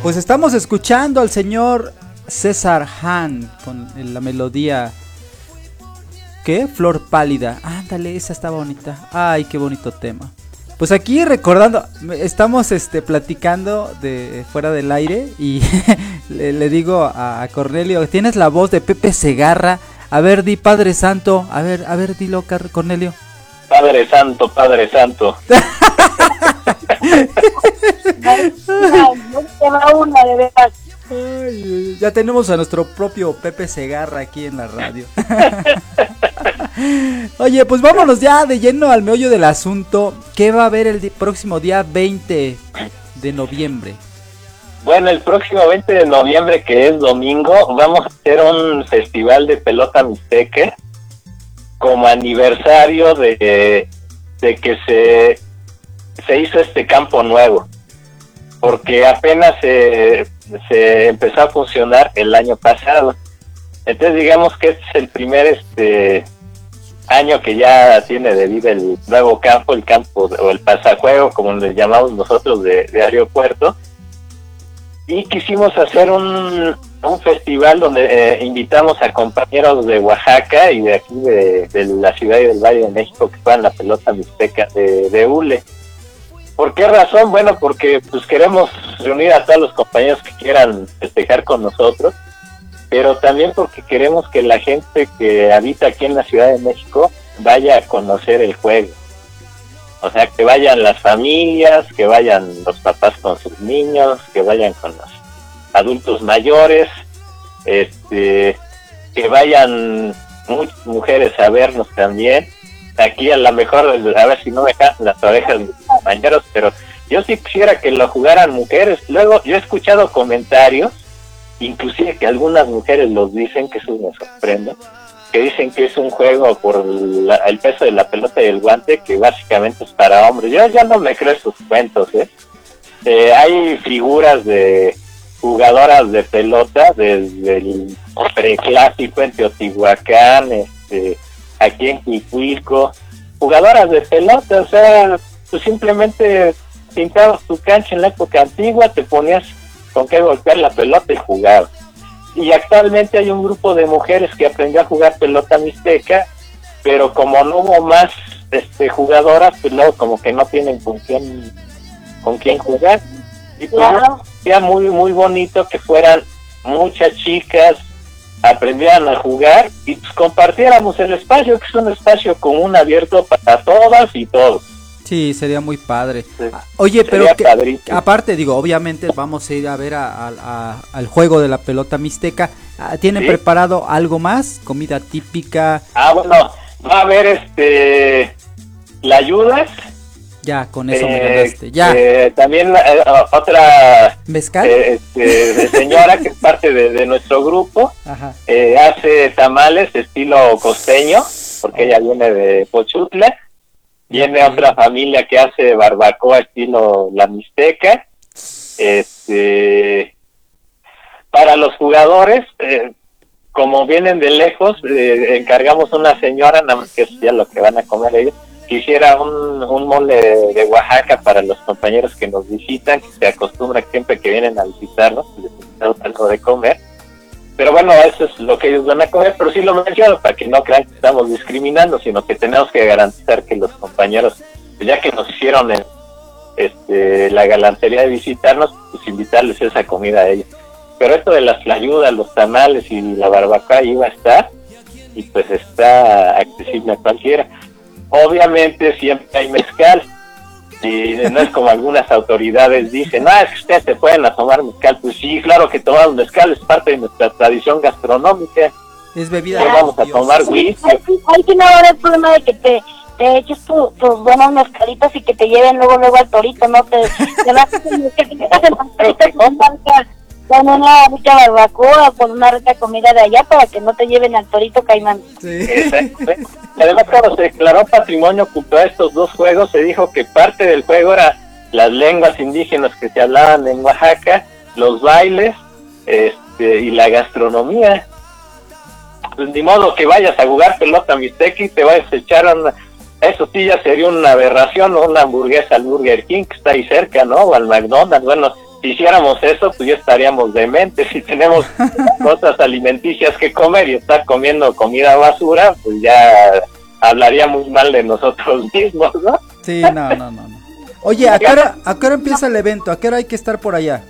Pues estamos escuchando al señor César Han con la melodía. ¿Qué? Flor pálida. Ándale, esa está bonita. Ay, qué bonito tema. Pues aquí recordando, estamos este, platicando de fuera del aire y le, digo a, a, Cornelio, tienes la voz de Pepe Segarra. A ver, di Padre Santo. A ver, a ver, dilo, Cornelio. Padre Santo, Padre Santo. Ya tenemos a nuestro propio Pepe Segarra aquí en la radio. Oye, pues vámonos ya de lleno al meollo del asunto. ¿Qué va a haber el próximo día 20 de noviembre? Bueno, el próximo 20 de noviembre, que es domingo, vamos a hacer un festival de pelota mixteca como aniversario de, de que se, se hizo este campo nuevo. Porque apenas se, se empezó a funcionar el año pasado. Entonces digamos que este es el primer este año que ya tiene de vida el nuevo campo, el campo o el pasajuego, como le llamamos nosotros de, aeropuerto y quisimos hacer un, un festival donde eh, invitamos a compañeros de Oaxaca y de aquí de, de la ciudad y del Valle de México que juegan la pelota mixteca de, de hule. ¿Por qué razón? Bueno, porque pues queremos reunir a todos los compañeros que quieran festejar con nosotros, pero también porque queremos que la gente que habita aquí en la Ciudad de México vaya a conocer el juego. O sea, que vayan las familias, que vayan los papás con sus niños, que vayan con los adultos mayores, este, que vayan muchas mujeres a vernos también. Aquí a lo mejor, a ver si no me caen las orejas compañeros, pero yo sí quisiera que lo jugaran mujeres. Luego, yo he escuchado comentarios, inclusive que algunas mujeres los dicen, que eso me sorprende, que dicen que es un juego por la- el peso de la pelota y el guante, que básicamente es para hombres. Yo ya no me creo esos cuentos, ¿eh? Eh, hay figuras de jugadoras de pelota desde el preclásico en Teotihuacán, este, aquí en Quicuilco, jugadoras de pelota, o sea, tú simplemente pintabas tu cancha en la época antigua, te ponías con qué golpear la pelota y jugabas. Y actualmente hay un grupo de mujeres que aprendió a jugar pelota mixteca, pero como no hubo más este, jugadoras, pues luego como que no tienen con quién, con quién jugar. Y pues Claro. sería muy, muy bonito que fueran muchas chicas, aprendieran a jugar y pues compartiéramos el espacio, que es un espacio común abierto para todas y todos. Sí, sería muy padre. Sí. Ah, Oye, pero que- aparte, digo, obviamente vamos a ir a ver a- a- a- al juego de la pelota mixteca. Ah, ¿Tienen Sí. preparado algo más? ¿Comida típica? Ah, bueno, va a haber este la ayudas. Ya, con eso me eh, ganaste. Ya, eh, también eh, otra ¿mezcal? este, señora que es parte de, de nuestro grupo Ajá. hace tamales estilo costeño porque ella viene de Pochutla viene otra familia que hace barbacoa estilo la mixteca este para los jugadores eh, como vienen de lejos eh, encargamos una señora nada más que es ya lo que van a comer ellos que hiciera un, mole de, de Oaxaca para los compañeros que nos visitan, que se acostumbra que siempre que vienen a visitarnos, les algo de comer. Pero bueno, eso es lo que ellos van a comer, pero sí lo menciono para que no crean que estamos discriminando, sino que tenemos que garantizar que los compañeros, ya que nos hicieron el- este, la galantería de visitarnos, pues invitarles esa comida a ellos. Pero esto de las ayudas, los tamales y la barbacoa iba a estar, y pues está accesible a cualquiera. Obviamente siempre hay mezcal, y no es como algunas autoridades dicen, no, es que ustedes se pueden a tomar mezcal. Pues sí, claro que tomar mezcal es parte de nuestra tradición gastronómica. Es bebida. Pues vamos a tomar whisky. Ahí sí- ahí sí no va a haber problema de que te, te eches tu- tus buenos mezcalitos y que te lleven luego luego al torito, ¿no? Te, te vas a hacer quedas en el torito con una rica- con una rica barbacoa, con una rica comida de allá para que no te lleven al torito caimán. Sí. Exacto. Y Además, cuando se declaró patrimonio cultural estos dos juegos, se dijo que parte del juego era las lenguas indígenas que se hablaban en Oaxaca, los bailes este, y la gastronomía. Pues ni modo que vayas a jugar pelota mixteca y te vayas a echar una... Eso sí ya sería una aberración, ¿no? Una hamburguesa al Burger King que está ahí cerca, ¿no? O al McDonald's. Bueno, si hiciéramos eso, pues ya estaríamos dementes. Si tenemos cosas alimenticias que comer y estar comiendo comida basura, pues ya hablaríamos mal de nosotros mismos, ¿no? Sí, no, no, no. no. Oye, ¿a qué, hora, ¿a qué hora empieza el evento? ¿A qué hora hay que estar por allá?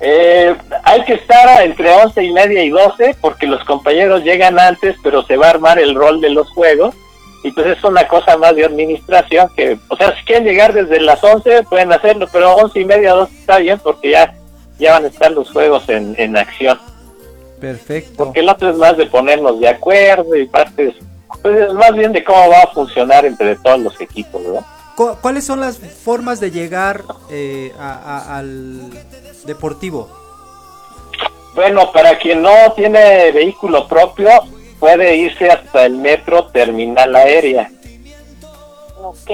Eh, hay que estar entre once y media y doce porque los compañeros llegan antes, pero se va a armar el rol de los juegos y pues es una cosa más de administración que, o sea, si quieren llegar desde las 11 pueden hacerlo, pero once y media, dos está bien porque ya, ya van a estar los juegos en, en acción. Perfecto. Porque el otro es más de ponernos de acuerdo y partes, pues es más bien de cómo va a funcionar entre todos los equipos, ¿verdad? Cu- ¿Cuáles son las formas de llegar eh, a- a- al deportivo? Bueno, para quien no tiene vehículo propio, puede irse hasta el metro terminal aérea Ok.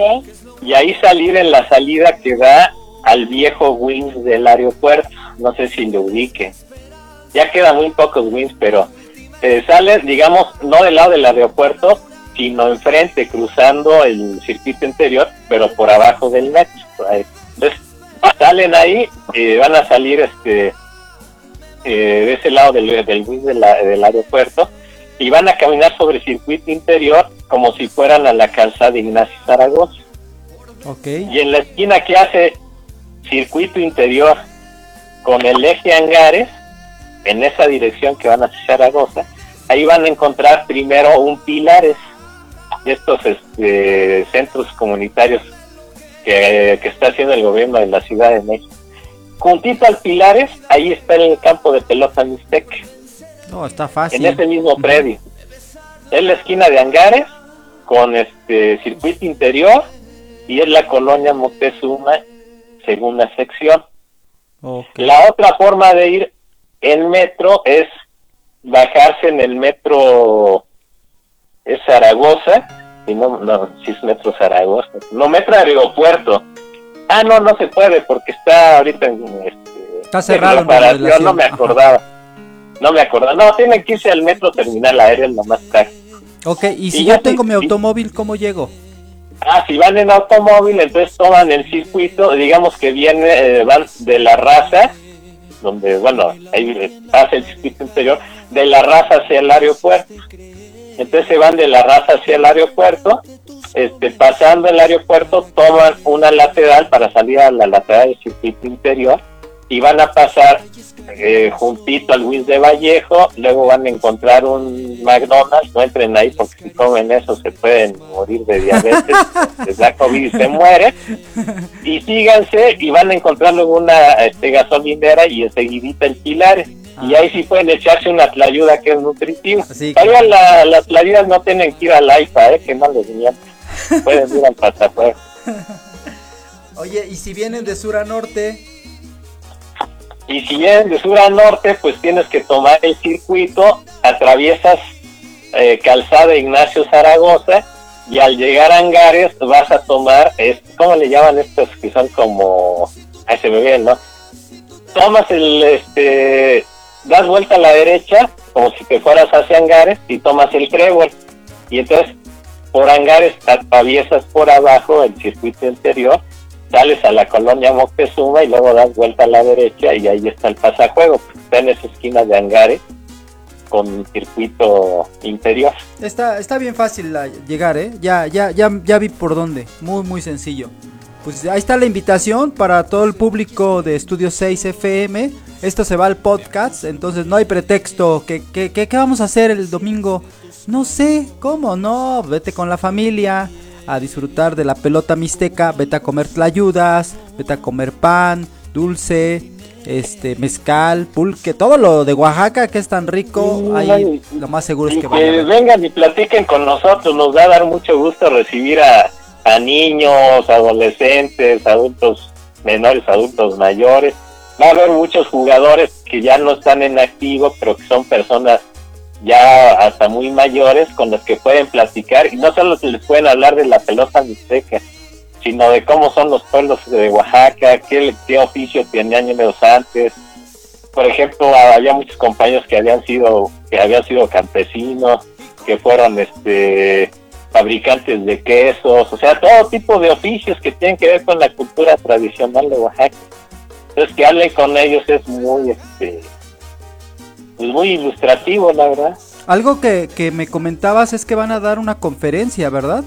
y ahí salir en la salida que da al viejo wings del aeropuerto. No sé si lo ubique. Ya quedan muy pocos wings, pero eh, sales, digamos, no del lado del aeropuerto, sino enfrente, cruzando el circuito interior, pero por abajo del metro. Entonces, salen ahí y van a salir este eh, de ese lado del, del wings de la- del aeropuerto y van a caminar sobre el circuito interior como si fueran a la calzada de Ignacio Zaragoza. Ok. Y en la esquina que hace circuito interior con el eje Angares, en esa dirección que van hacia Zaragoza, ahí van a encontrar primero un Pilares, de estos este, centros comunitarios que, que está haciendo el gobierno de la Ciudad de México. Juntito al Pilares, ahí está el campo de pelota Mixteca No, está fácil. en ese mismo predio. Es la esquina de Angares con este circuito interior y es la colonia Moctezuma, segunda sección. La otra forma de ir en metro es bajarse en el metro es Zaragoza, y no, no, si es metro Zaragoza, no, metro aeropuerto. Ah, no, no se puede porque está ahorita en, este, Está cerrado en reparación, no me Ajá. No me acordaba. No, tienen que irse al metro terminal aéreo, lo más caro. Ok, y si Y yo ya tengo sí, mi automóvil, ¿cómo llego? Ah, si van en automóvil, entonces toman el circuito, digamos que viene, eh, van de la raza, donde, bueno, ahí pasa el circuito interior, de la raza hacia el aeropuerto. Entonces se van de la raza hacia el aeropuerto, este, pasando el aeropuerto, toman una lateral para salir a la lateral del circuito interior y van a pasar eh, juntito al Luis de Vallejo, luego van a encontrar un McDonald's, no entren ahí porque si comen eso se pueden morir de diabetes, les da COVID y se muere, y síganse y van a encontrar luego una este, gasolinera y enseguidita el Pilares. Y ahí sí pueden echarse una tlayuda que es nutritiva. Todavía la- las tlayudas no tienen que ir al AIFA, eh, que no les mientan. Pueden ir al pasaporte. Oye, y si vienen de sur a norte, Y si vienes de sur a norte, pues tienes que tomar el circuito, atraviesas eh, Calzada Ignacio Zaragoza y al llegar a Angares vas a tomar, ¿cómo le llaman estos que son como, ay se me viene, ¿no? Tomas el, este, das vuelta a la derecha como si te fueras hacia Angares y tomas el trébol y entonces por Angares atraviesas por abajo el circuito interior sales a la colonia Moctezuma y luego das vuelta a la derecha y ahí está el pasajuego. Está en esa esquina de Angares con circuito interior. está, está bien fácil la- llegar, ¿eh? Ya, ya, ya, ya vi por dónde. Muy, muy sencillo. Pues ahí está la invitación para todo el público de Estudio 6 FM. Esto se va al podcast, entonces no hay pretexto. ¿Qué, qué, qué, qué vamos a hacer el domingo? No sé, ¿cómo? No, vete con la familia a disfrutar de la pelota mixteca, vete a comer tlayudas, vete a comer pan, dulce, este, mezcal, pulque, todo lo de Oaxaca que es tan rico, ahí lo más seguro es que que vengan y platiquen con nosotros, nos va a dar mucho gusto recibir a, a niños, adolescentes, adultos menores, adultos mayores. Va a haber muchos jugadores que ya no están en activo, pero que son personas ya hasta muy mayores con los que pueden platicar y no solo les pueden hablar de la pelota mixteca, sino de cómo son los pueblos de Oaxaca, qué, qué oficio tenían años antes. Por ejemplo, había muchos compañeros que habían sido que habían sido campesinos, que fueron este fabricantes de quesos, o sea, todo tipo de oficios que tienen que ver con la cultura tradicional de Oaxaca. Entonces que hablen con ellos es muy, este, pues muy ilustrativo, la verdad. Algo que, que me comentabas es que van a dar una conferencia, ¿verdad?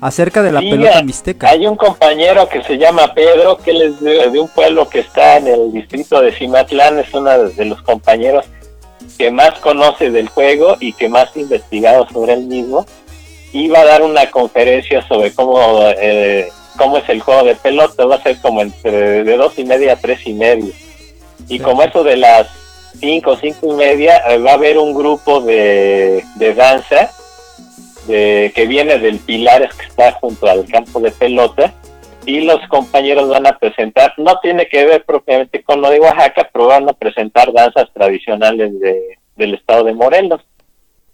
Acerca de la Sí, pelota mixteca. Hay un compañero que se llama Pedro, que él es de, de un pueblo que está en el distrito de Cimatlán, es uno de, los compañeros que más conoce del juego y que más ha investigado sobre él mismo. Iba a dar una conferencia sobre cómo, eh, cómo es el juego de pelota, va a ser como entre de dos y media a tres y medio. Y como eso de las cinco, cinco y media, eh, va a haber un grupo de, de danza de, que viene del Pilares que está junto al campo de pelota y los compañeros van a presentar, no tiene que ver propiamente con lo de Oaxaca, pero van a presentar danzas tradicionales de, del estado de Morelos.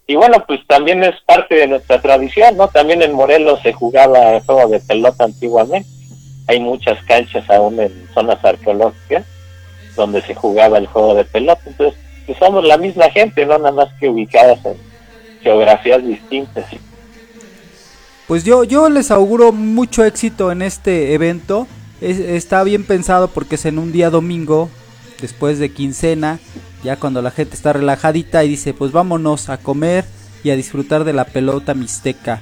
Y bueno, pues también es parte de nuestra tradición, ¿no? También en Morelos se jugaba el juego de pelota antiguamente. Hay muchas canchas aún en zonas arqueológicas donde se jugaba el juego de pelota. Entonces, pues somos la misma gente, no nada más que ubicadas en geografías distintas. Pues yo, yo les auguro mucho éxito en este evento. Es- está bien pensado porque es en un día domingo, después de quincena, ya cuando la gente está relajadita y dice, pues vámonos a comer y a disfrutar de la pelota mixteca.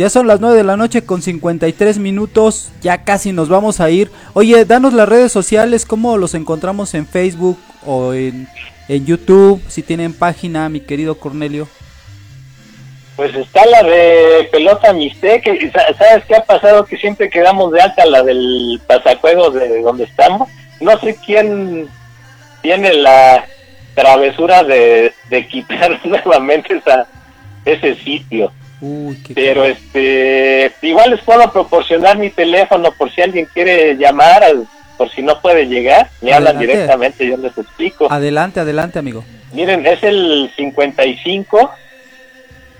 Ya son las 9 de la noche con 53 minutos, ya casi nos vamos a ir. Oye, danos las redes sociales, cómo los encontramos en Facebook o en, en YouTube, si tienen página, mi querido Cornelio. Pues está la de pelota sa- ¿Sabes qué ha pasado? Que siempre quedamos de alta la del pasajuegos de donde estamos. No sé quién tiene la travesura de, de quitar nuevamente esa, ese sitio. Uy, qué Pero este, igual les puedo proporcionar mi teléfono por si alguien quiere llamar, por si no puede llegar. Me hablan directamente, yo les explico. Adelante, adelante, amigo. Miren, es el 55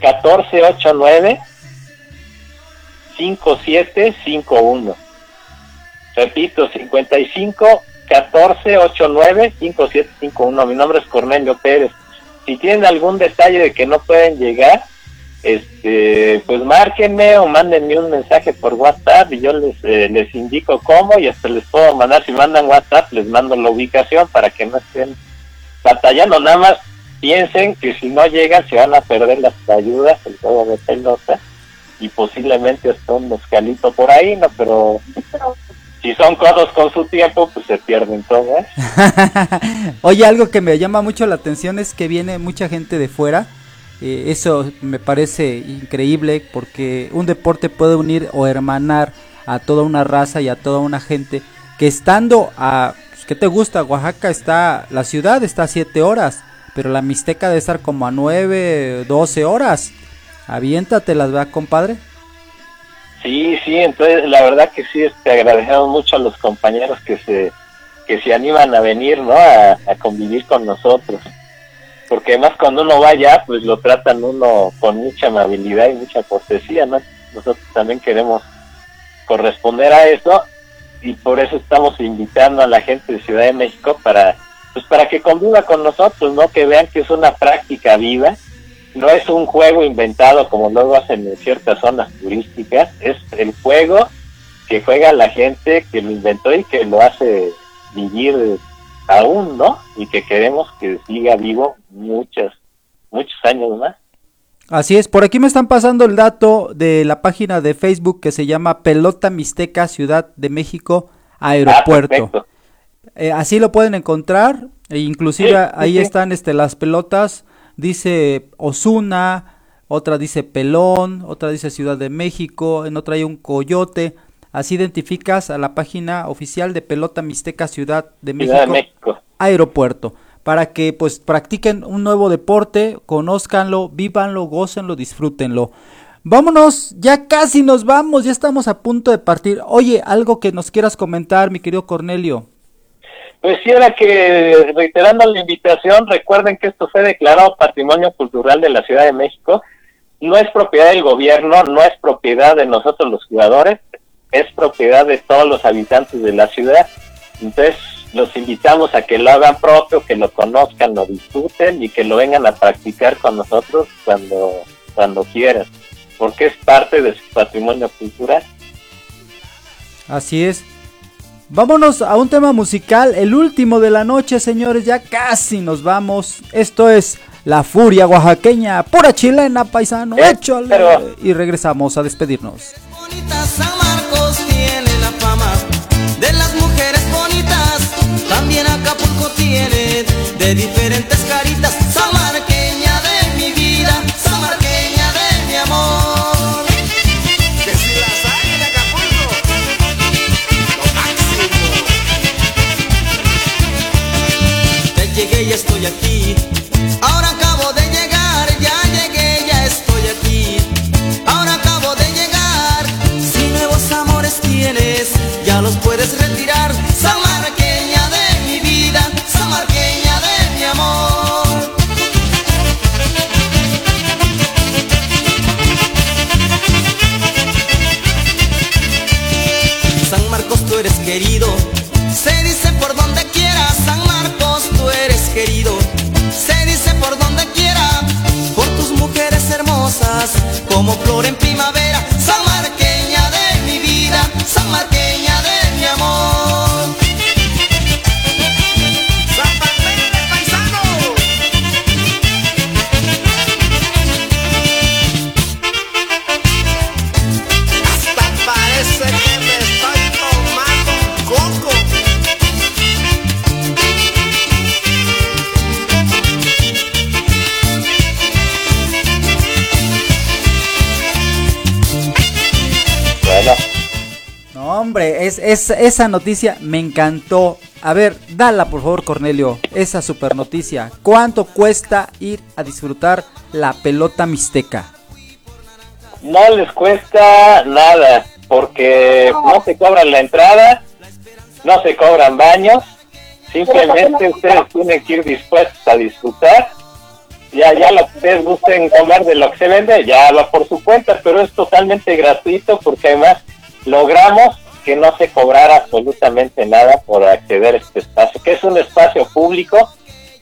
1489 5751. Repito, 55 1489 5751. Mi nombre es Cornelio Pérez. Si tienen algún detalle de que no pueden llegar, este, pues márquenme o mándenme un mensaje por WhatsApp y yo les, eh, les indico cómo y hasta les puedo mandar, si mandan WhatsApp, les mando la ubicación para que no estén batallando. Nada más piensen que si no llegan se van a perder las ayudas, el juego de pelota y posiblemente hasta un mezcalito por ahí, ¿no? Pero si son codos con su tiempo, pues se pierden todo, ¿eh? Oye, algo que me llama mucho la atención es que viene mucha gente de fuera. Eh, eso me parece increíble porque un deporte puede unir o hermanar a toda una raza y a toda una gente que estando a... pues, ¿Qué te gusta? Oaxaca está... La ciudad está a 7 horas, pero la Mixteca debe estar como a 9, 12 horas. Aviéntatelas, ¿verdad, compadre? Sí, sí, entonces la verdad que sí, este, agradecemos mucho a los compañeros que se que se animan a venir, ¿no? A, a convivir con nosotros. Porque además cuando uno va allá, pues lo tratan uno con mucha amabilidad y mucha cortesía, ¿no? Nosotros también queremos corresponder a eso y por eso estamos invitando a la gente de Ciudad de México para pues para que conviva con nosotros, ¿no? Que vean que es una práctica viva no es un juego inventado como luego hacen en ciertas zonas turísticas, es el juego que juega la gente que lo inventó y que lo hace vivir aún, ¿no? Y que queremos que siga vivo muchos, muchos años más. Así es, por aquí me están pasando el dato de la página de Facebook que se llama Pelota Mixteca Ciudad de México Aeropuerto. Ah. Eh, así lo pueden encontrar, e inclusive sí, ahí sí. están este las pelotas, dice Osuna, otra dice Pelón, otra dice Ciudad de México, en otra hay un coyote. Así identificas a la página oficial de Pelota Mixteca Ciudad de México, Ciudad de México. Aeropuerto, para que pues practiquen un nuevo deporte, conózcanlo, vívanlo, gócenlo, disfrútenlo. Vámonos, ya casi nos vamos, ya estamos a punto de partir. Oye, algo que nos quieras comentar, mi querido Cornelio. Pues sí, era que, reiterando la invitación, recuerden que esto fue declarado Patrimonio Cultural de la Ciudad de México. No es propiedad del gobierno, no es propiedad de nosotros los jugadores, es propiedad de todos los habitantes de la ciudad. Entonces, los invitamos a que lo hagan propio, que lo conozcan, lo disfruten y que lo vengan a practicar con nosotros cuando, cuando quieran, porque es parte de su patrimonio cultural. Así es. Vámonos a un tema musical, el último de la noche, señores, ya casi nos vamos. Esto es La Furia Oaxaqueña, pura chilena, paisano, Eh, échale. pero- Y regresamos a despedirnos. Bonita También Acapulco tiene de diferentes caritas. Samarqueña de mi vida, Samarqueña de mi amor. Que si las hay en Acapulco, lo máximo. Ya llegué, ya estoy aquí. Ahora acabo de llegar, ya llegué, ya estoy aquí. Ahora acabo de llegar. Si nuevos amores tienes, ya los puedes retirar. Como Hombre, es, es, esa noticia me encantó. A ver, dala por favor, Cornelio, esa super noticia. ¿Cuánto cuesta ir a disfrutar la pelota mixteca? no les cuesta nada, porque no se cobran la entrada, no se cobran baños, simplemente ustedes tienen que ir dispuestos a disfrutar. Ya, ya lo que ustedes gusten comer de lo que se vende, ya va por su cuenta, pero es totalmente gratuito porque además logramos que no se cobrara absolutamente nada por acceder a este espacio, que es un espacio público,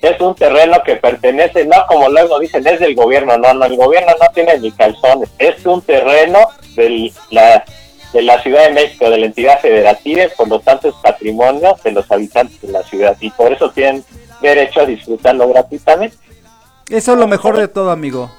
es un terreno que pertenece, no como luego dicen, es del gobierno, no, no, el gobierno no tiene ni calzones, es un terreno de la, de la Ciudad de México, de la entidad federativa, y por lo tanto es patrimonio de los habitantes de la ciudad y por eso tienen derecho a disfrutarlo gratuitamente. Eso es lo mejor de todo, amigo.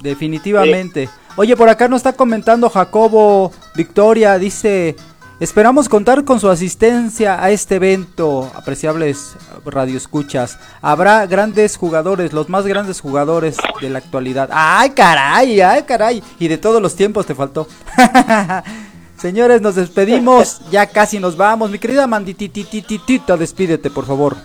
Definitivamente. Oye, por acá nos está comentando Jacobo Victoria, dice, esperamos contar con su asistencia a este evento, apreciables radioescuchas. Habrá grandes jugadores, los más grandes jugadores de la actualidad. Ay, caray, ay, caray. Y de todos los tiempos te faltó. Señores, nos despedimos, ya casi nos vamos. Mi querida Mandititititita, despídete, por favor.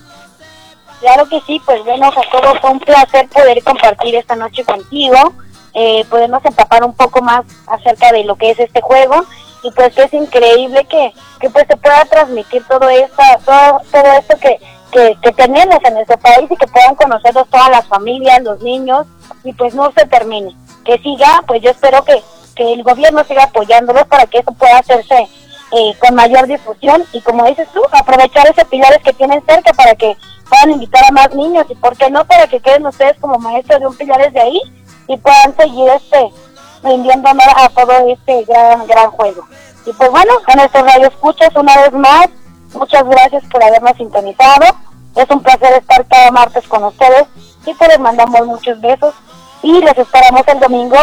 Claro que sí, pues bueno, Jacobo, fue un placer poder compartir esta noche contigo, eh, podernos empapar un poco más acerca de lo que es este juego. Y pues que es increíble que, que pues se pueda transmitir todo esto, todo, todo esto que, que, que tenemos en nuestro país y que puedan conocerlos todas las familias, los niños y pues no se termine, que siga, pues yo espero que, que el gobierno siga apoyándolos para que eso pueda hacerse eh, con mayor difusión. Y como dices tú, aprovechar esos pilares que tienen cerca para que puedan invitar a más niños. Y por qué no para que queden ustedes como maestros de un pilares de ahí y puedan seguir este rindiendo honor a todo este gran gran juego. Y pues bueno, a nuestros radioescuchas una vez más, muchas gracias por habernos sintonizado. Es un placer estar cada martes con ustedes y pues les mandamos muchos besos y les esperamos el domingo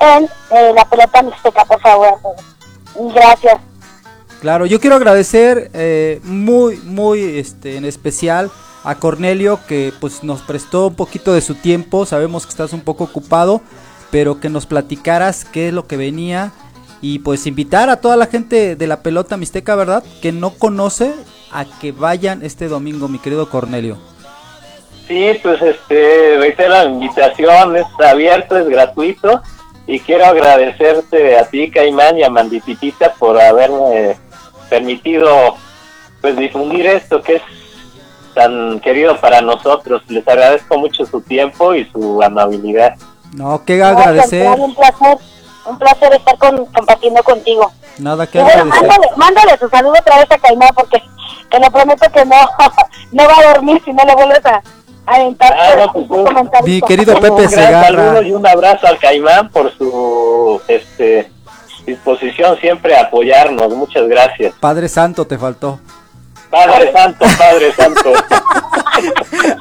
en eh, la pelota mixteca, por favor. Gracias. Claro, yo quiero agradecer eh, muy, muy este, en especial a Cornelio que pues nos prestó un poquito de su tiempo. Sabemos que estás un poco ocupado, pero que nos platicaras qué es lo que venía y pues invitar a toda la gente de la pelota mixteca, ¿verdad? Que no conoce a que vayan este domingo, mi querido Cornelio. Sí, pues este, reitero la invitación, es abierto, es gratuito y quiero agradecerte a ti, Caimán, y a Mandititita por haberme permitido pues difundir esto que es tan querido para nosotros. Les agradezco mucho su tiempo y su amabilidad. No, que agradecer, Un placer, un placer estar con, compartiendo contigo. nada que bueno, agradecer. mándale, mándale su saludo otra vez a Caimán porque te lo prometo que no, no va a dormir si no le vuelves a, aventar Ah, pues, un-. Mi querido Un Pepe gran Segarra. saludo y un abrazo al Caimán por su este disposición siempre a apoyarnos. Muchas gracias. Padre Santo te faltó. Padre Santo, Padre Santo.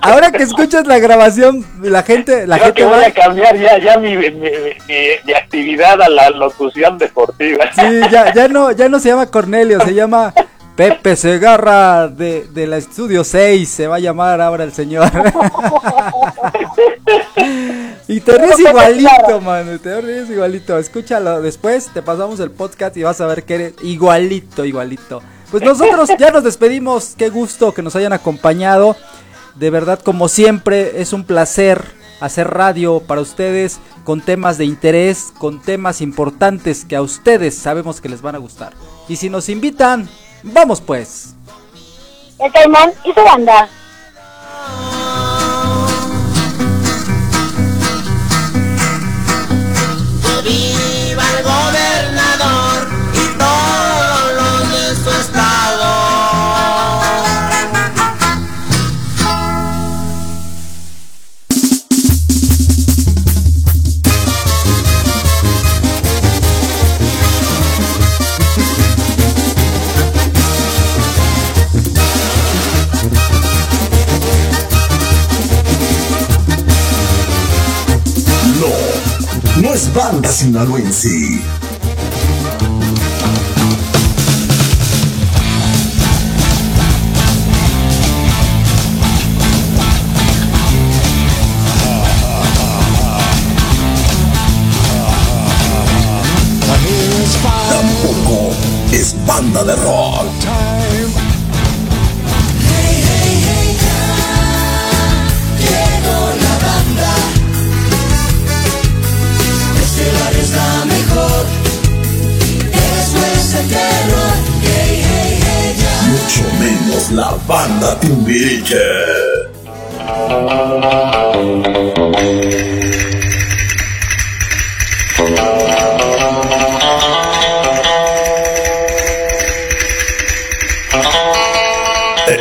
Ahora que escuchas la grabación, la gente, la Creo gente que voy va. a cambiar ya, ya mi, mi, mi- mi actividad a la locución deportiva. Sí, ya, ya no, ya no se llama Cornelio, se llama Pepe Segarra de, de la Estudio 6, se va a llamar ahora el señor. y te ríes igualito, mano, te ríes igualito. Escúchalo después, te pasamos el podcast y vas a ver que eres igualito, igualito. Pues nosotros ya nos despedimos, qué gusto que nos hayan acompañado. De verdad, como siempre, es un placer hacer radio para ustedes con temas de interés, con temas importantes que a ustedes sabemos que les van a gustar. Y si nos invitan, vamos pues. El Caimán y su banda. No, no es banda sinaloense. Tampoco es banda de rock.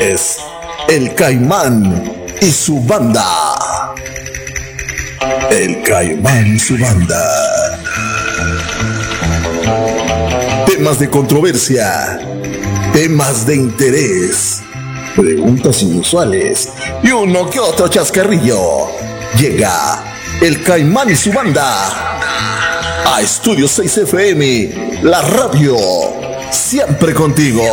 Es el Caimán y su banda. El Caimán y su banda. Temas de controversia, temas de interés, preguntas inusuales y uno que otro chascarrillo. Llega el Caimán y su banda a Estudio 6 FM, la radio, siempre contigo.